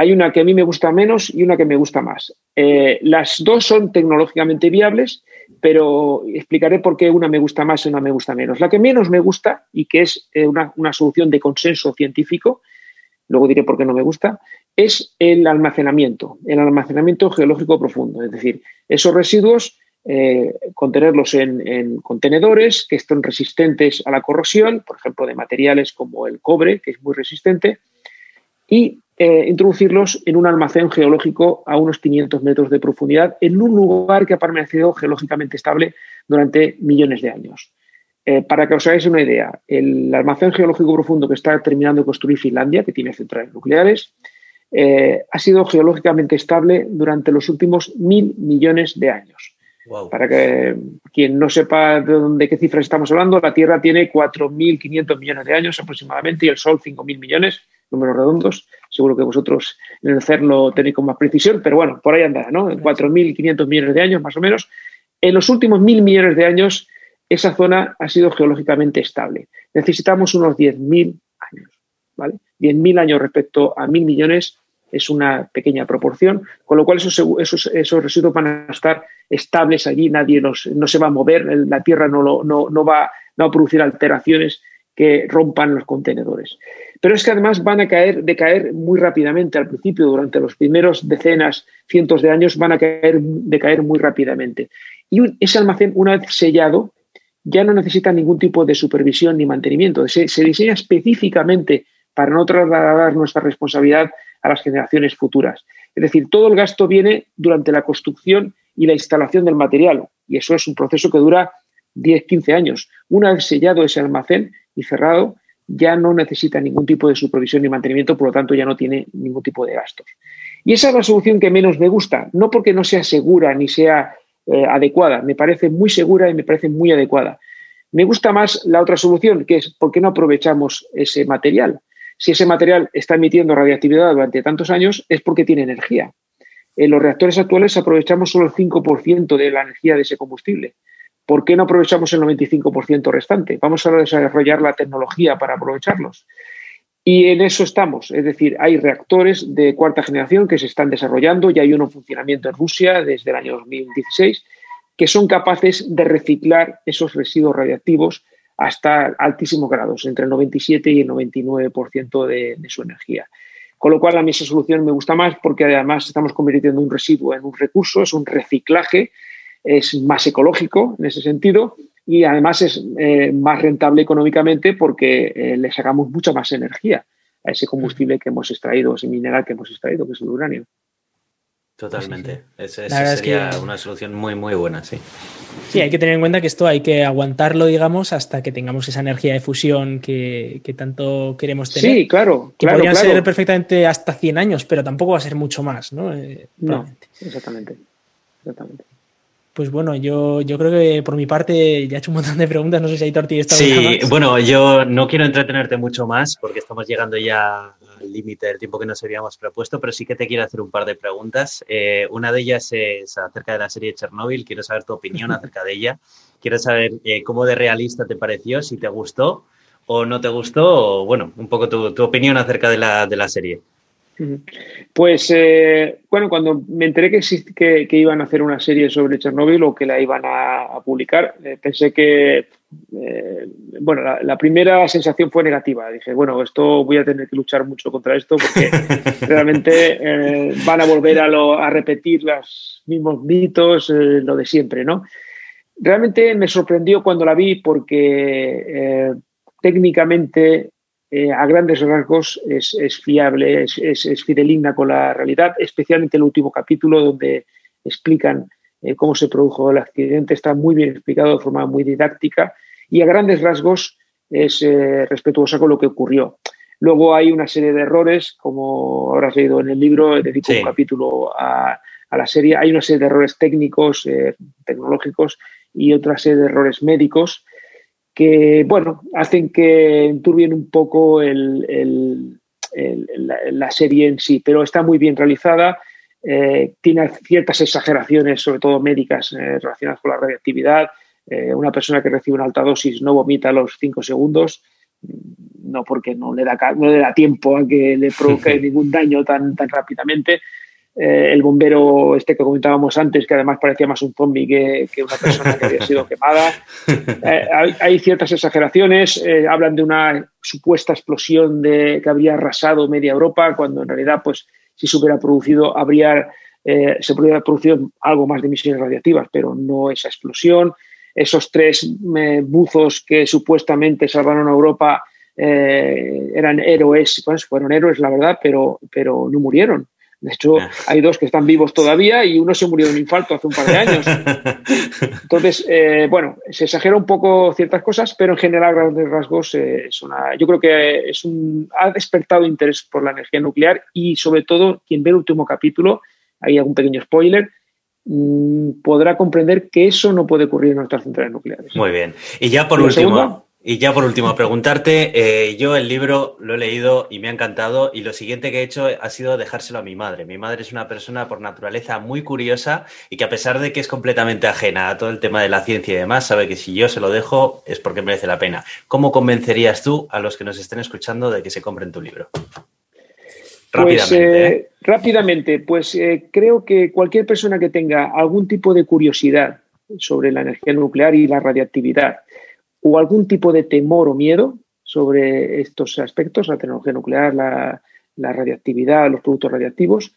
Hay una que a mí me gusta menos y una que me gusta más. Eh, las dos son tecnológicamente viables, pero explicaré por qué una me gusta más y una me gusta menos. La que menos me gusta y que es eh, una, solución de consenso científico, luego diré por qué no me gusta, es el almacenamiento, el almacenamiento geológico profundo. Es decir, esos residuos, eh, contenerlos en, en, contenedores que estén resistentes a la corrosión, por ejemplo, de materiales como el cobre, que es muy resistente, y eh, introducirlos en un almacén geológico a unos 500 metros de profundidad en un lugar que ha permanecido geológicamente estable durante millones de años. Eh, para que os hagáis una idea, el almacén geológico profundo que está terminando de construir Finlandia, que tiene centrales nucleares, eh, ha sido geológicamente estable durante los últimos mil millones de años. Para que quien no sepa de, dónde, qué cifras estamos hablando, la Tierra tiene 4.500 millones de años aproximadamente y el Sol 5.000 millones números redondos. Seguro que vosotros en el CERN lo tenéis con más precisión, pero bueno, por ahí andará, ¿no? En 4.500 millones de años, más o menos. En los últimos mil millones de años, esa zona ha sido geológicamente estable. Necesitamos unos 10.000 años, ¿vale? 10.000 años respecto a mil millones es una pequeña proporción, con lo cual esos, esos, esos residuos van a estar estables allí, nadie los, no se va a mover, la Tierra no, lo, no, no, va, no va a producir alteraciones que rompan los contenedores. Pero es que además van a caer, decaer muy rápidamente al principio, durante los primeros decenas, cientos de años, van a caer, decaer muy rápidamente. Y ese almacén, una vez sellado, ya no necesita ningún tipo de supervisión ni mantenimiento. Se, se diseña específicamente para no trasladar nuestra responsabilidad a las generaciones futuras. Es decir, todo el gasto viene durante la construcción y la instalación del material. Y eso es un proceso que dura 10, 15 años. Una vez sellado ese almacén y cerrado, ya no necesita ningún tipo de supervisión ni mantenimiento, por lo tanto ya no tiene ningún tipo de gastos. Y esa es la solución que menos me gusta, no porque no sea segura ni sea eh, adecuada, me parece muy segura y me parece muy adecuada. Me gusta más la otra solución, que es por qué no aprovechamos ese material. Si ese material está emitiendo radiactividad durante tantos años, es porque tiene energía. En los reactores actuales aprovechamos solo el 5% de la energía de ese combustible. ¿Por qué no aprovechamos el 95% restante? Vamos a desarrollar la tecnología para aprovecharlos. Y en eso estamos, es decir, hay reactores de cuarta generación que se están desarrollando, ya hay uno en funcionamiento en Rusia desde el año 2016, que son capaces de reciclar esos residuos radiactivos hasta altísimos grados, entre el 97 y el 99% de, su energía. Con lo cual a mí esa solución me gusta más porque además estamos convirtiendo un residuo en un recurso, es un reciclaje, es más ecológico en ese sentido y además es eh, más rentable económicamente porque eh, le sacamos mucha más energía a ese combustible que hemos extraído, ese mineral que hemos extraído, que es el uranio. Totalmente. Esa, sería una solución muy, muy buena, sí. Sí, hay que tener en cuenta que esto hay que aguantarlo, digamos, hasta que tengamos esa energía de fusión que, tanto queremos tener. Sí, claro. Que podrían ser perfectamente hasta 100 años, pero tampoco va a ser mucho más, ¿no? Eh, no, exactamente. Exactamente. Pues bueno, yo, yo creo que por mi parte ya he hecho un montón de preguntas. No sé si hay tortilla esta Sí, bueno, yo no quiero entretenerte mucho más porque estamos llegando ya al límite del tiempo que nos habíamos propuesto, pero sí que te quiero hacer un par de preguntas. Eh, una de ellas es acerca de la serie Chernobyl. Quiero saber tu opinión acerca de ella. Quiero saber eh, cómo de realista te pareció, si te gustó o no te gustó, o bueno, un poco tu, tu opinión acerca de la, de la serie. Pues eh, bueno, cuando me enteré que, que, iban a hacer una serie sobre Chernobyl o que la iban a, publicar, eh, pensé que, eh, bueno, la, primera sensación fue negativa. Dije, bueno, esto voy a tener que luchar mucho contra esto porque realmente van a volver a, a repetir los mismos mitos, lo de siempre, ¿no? Realmente me sorprendió cuando la vi porque técnicamente eh, a grandes rasgos es, fiable, es, fideligna con la realidad, especialmente el último capítulo donde explican eh, cómo se produjo el accidente, está muy bien explicado de forma muy didáctica y a grandes rasgos es eh, respetuosa con lo que ocurrió. Luego hay una serie de errores, como habrás leído en el libro, dedico un capítulo a, a, la serie, hay una serie de errores técnicos, tecnológicos y otra serie de errores médicos que, bueno, hacen que enturbien un poco la, serie en sí, pero está muy bien realizada. Eh, tiene ciertas exageraciones, sobre todo médicas, eh, relacionadas con la radiactividad. Eh, una persona que recibe una alta dosis no vomita a los 5 segundos, no porque no le da, no le da tiempo a que le provoque ningún daño tan, tan rápidamente. Eh, el bombero este que comentábamos antes, que además parecía más un zombie que, una persona que había sido quemada. Eh, hay, ciertas exageraciones, eh, hablan de una supuesta explosión de, que habría arrasado media Europa, cuando en realidad, pues, si se hubiera producido, habría, se hubiera producido algo más de emisiones radiactivas, pero no esa explosión. Esos tres buzos que supuestamente salvaron a Europa eran héroes, pues fueron héroes, la verdad, pero, pero no murieron. De hecho, ah. hay dos que están vivos todavía y uno se murió de un infarto hace un par de años. Entonces, eh, bueno, se exagera un poco ciertas cosas, pero en general, grandes rasgos, eh, es una, yo creo que es un, ha despertado interés por la energía nuclear y, sobre todo, quien ve el último capítulo, hay algún pequeño spoiler, mm, podrá comprender que eso no puede ocurrir en nuestras centrales nucleares. Muy bien. Y ya por último, y ya por último, preguntarte, eh, yo el libro lo he leído y me ha encantado y lo siguiente que he hecho ha sido dejárselo a mi madre. Mi madre es una persona por naturaleza muy curiosa y que a pesar de que es completamente ajena a todo el tema de la ciencia y demás, sabe que si yo se lo dejo es porque merece la pena. ¿Cómo convencerías tú a los que nos estén escuchando de que se compren tu libro? Rápidamente. Pues, eh, ¿eh? rápidamente, pues creo que cualquier persona que tenga algún tipo de curiosidad sobre la energía nuclear y la radiactividad, o algún tipo de temor o miedo sobre estos aspectos, la tecnología nuclear, la, radiactividad, los productos radiactivos,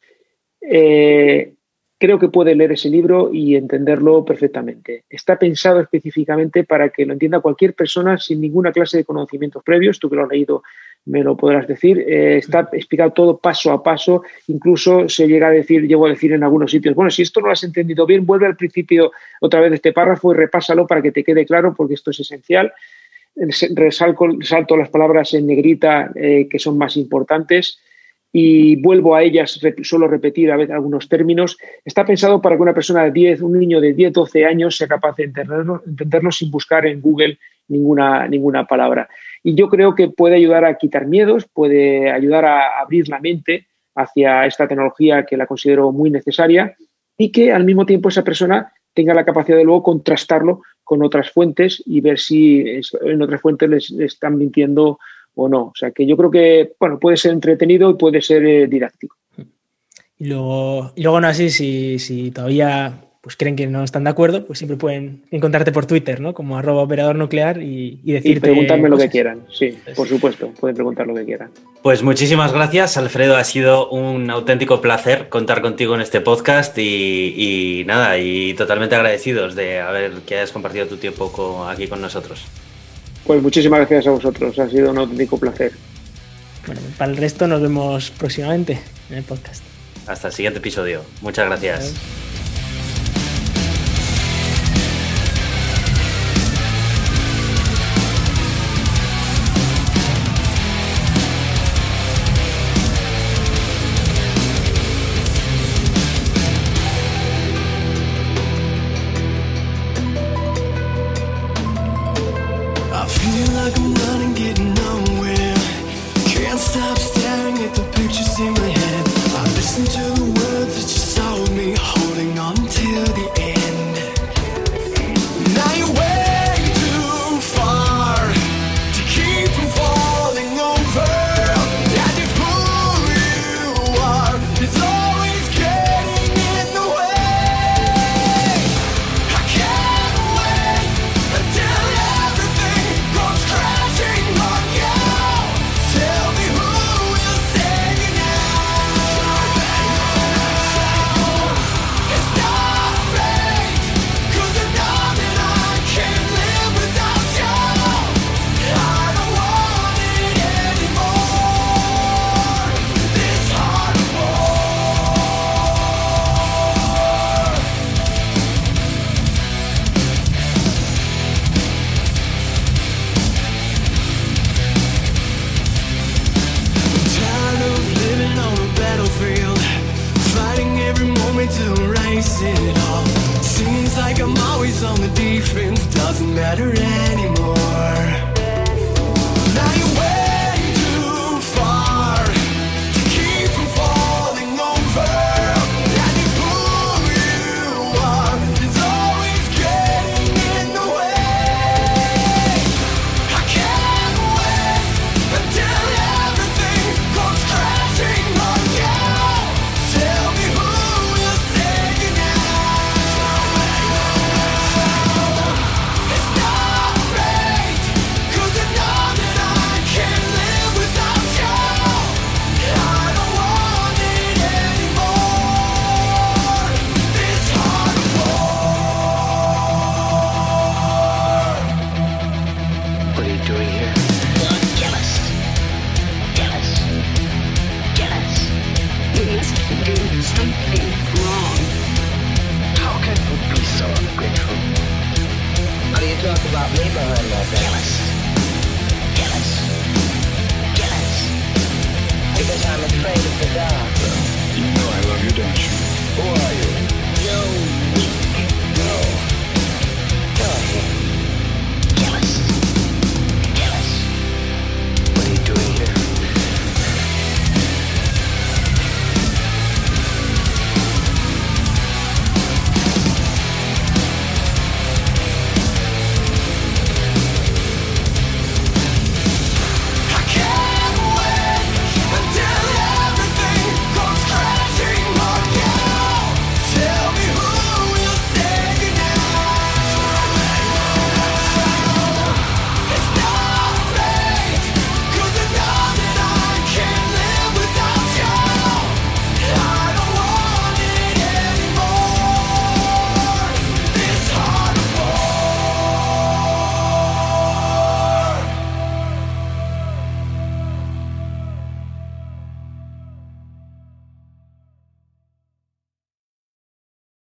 eh, creo que puede leer ese libro y entenderlo perfectamente. Está pensado específicamente para que lo entienda cualquier persona sin ninguna clase de conocimientos previos. Tú que lo has leído me lo podrás decir. Eh, está explicado todo paso a paso. Incluso se llega a decir, llego a decir en algunos sitios, bueno, si esto no lo has entendido bien, vuelve al principio otra vez este párrafo y repásalo para que te quede claro, porque esto es esencial. Resalto, las palabras en negrita eh, que son más importantes y vuelvo a ellas, suelo repetir a veces algunos términos. Está pensado para que una persona de 10, un niño de 10, 12 años sea capaz de entenderlo, entenderlo sin buscar en Google ninguna, ninguna palabra. Y yo creo que puede ayudar a quitar miedos, puede ayudar a abrir la mente hacia esta tecnología que la considero muy necesaria y que al mismo tiempo esa persona tenga la capacidad de luego contrastarlo con otras fuentes y ver si en otras fuentes les, están mintiendo o no. O sea que yo creo que bueno, puede ser entretenido y puede ser eh, didáctico. Y luego, y luego no así, si, si todavía pues creen que no están de acuerdo, pues siempre pueden encontrarte por Twitter, ¿no? Como arroba operador nuclear y, y decirte. Y preguntarme lo que quieran, sí, por supuesto, pueden preguntar lo que quieran. Pues muchísimas gracias, Alfredo. Ha sido un auténtico placer contar contigo en este podcast y, nada, y totalmente agradecidos de haber que hayas compartido tu tiempo aquí con nosotros. Pues muchísimas gracias a vosotros, ha sido un auténtico placer. Bueno, para el resto nos vemos próximamente en el podcast. Hasta el siguiente episodio. Muchas gracias.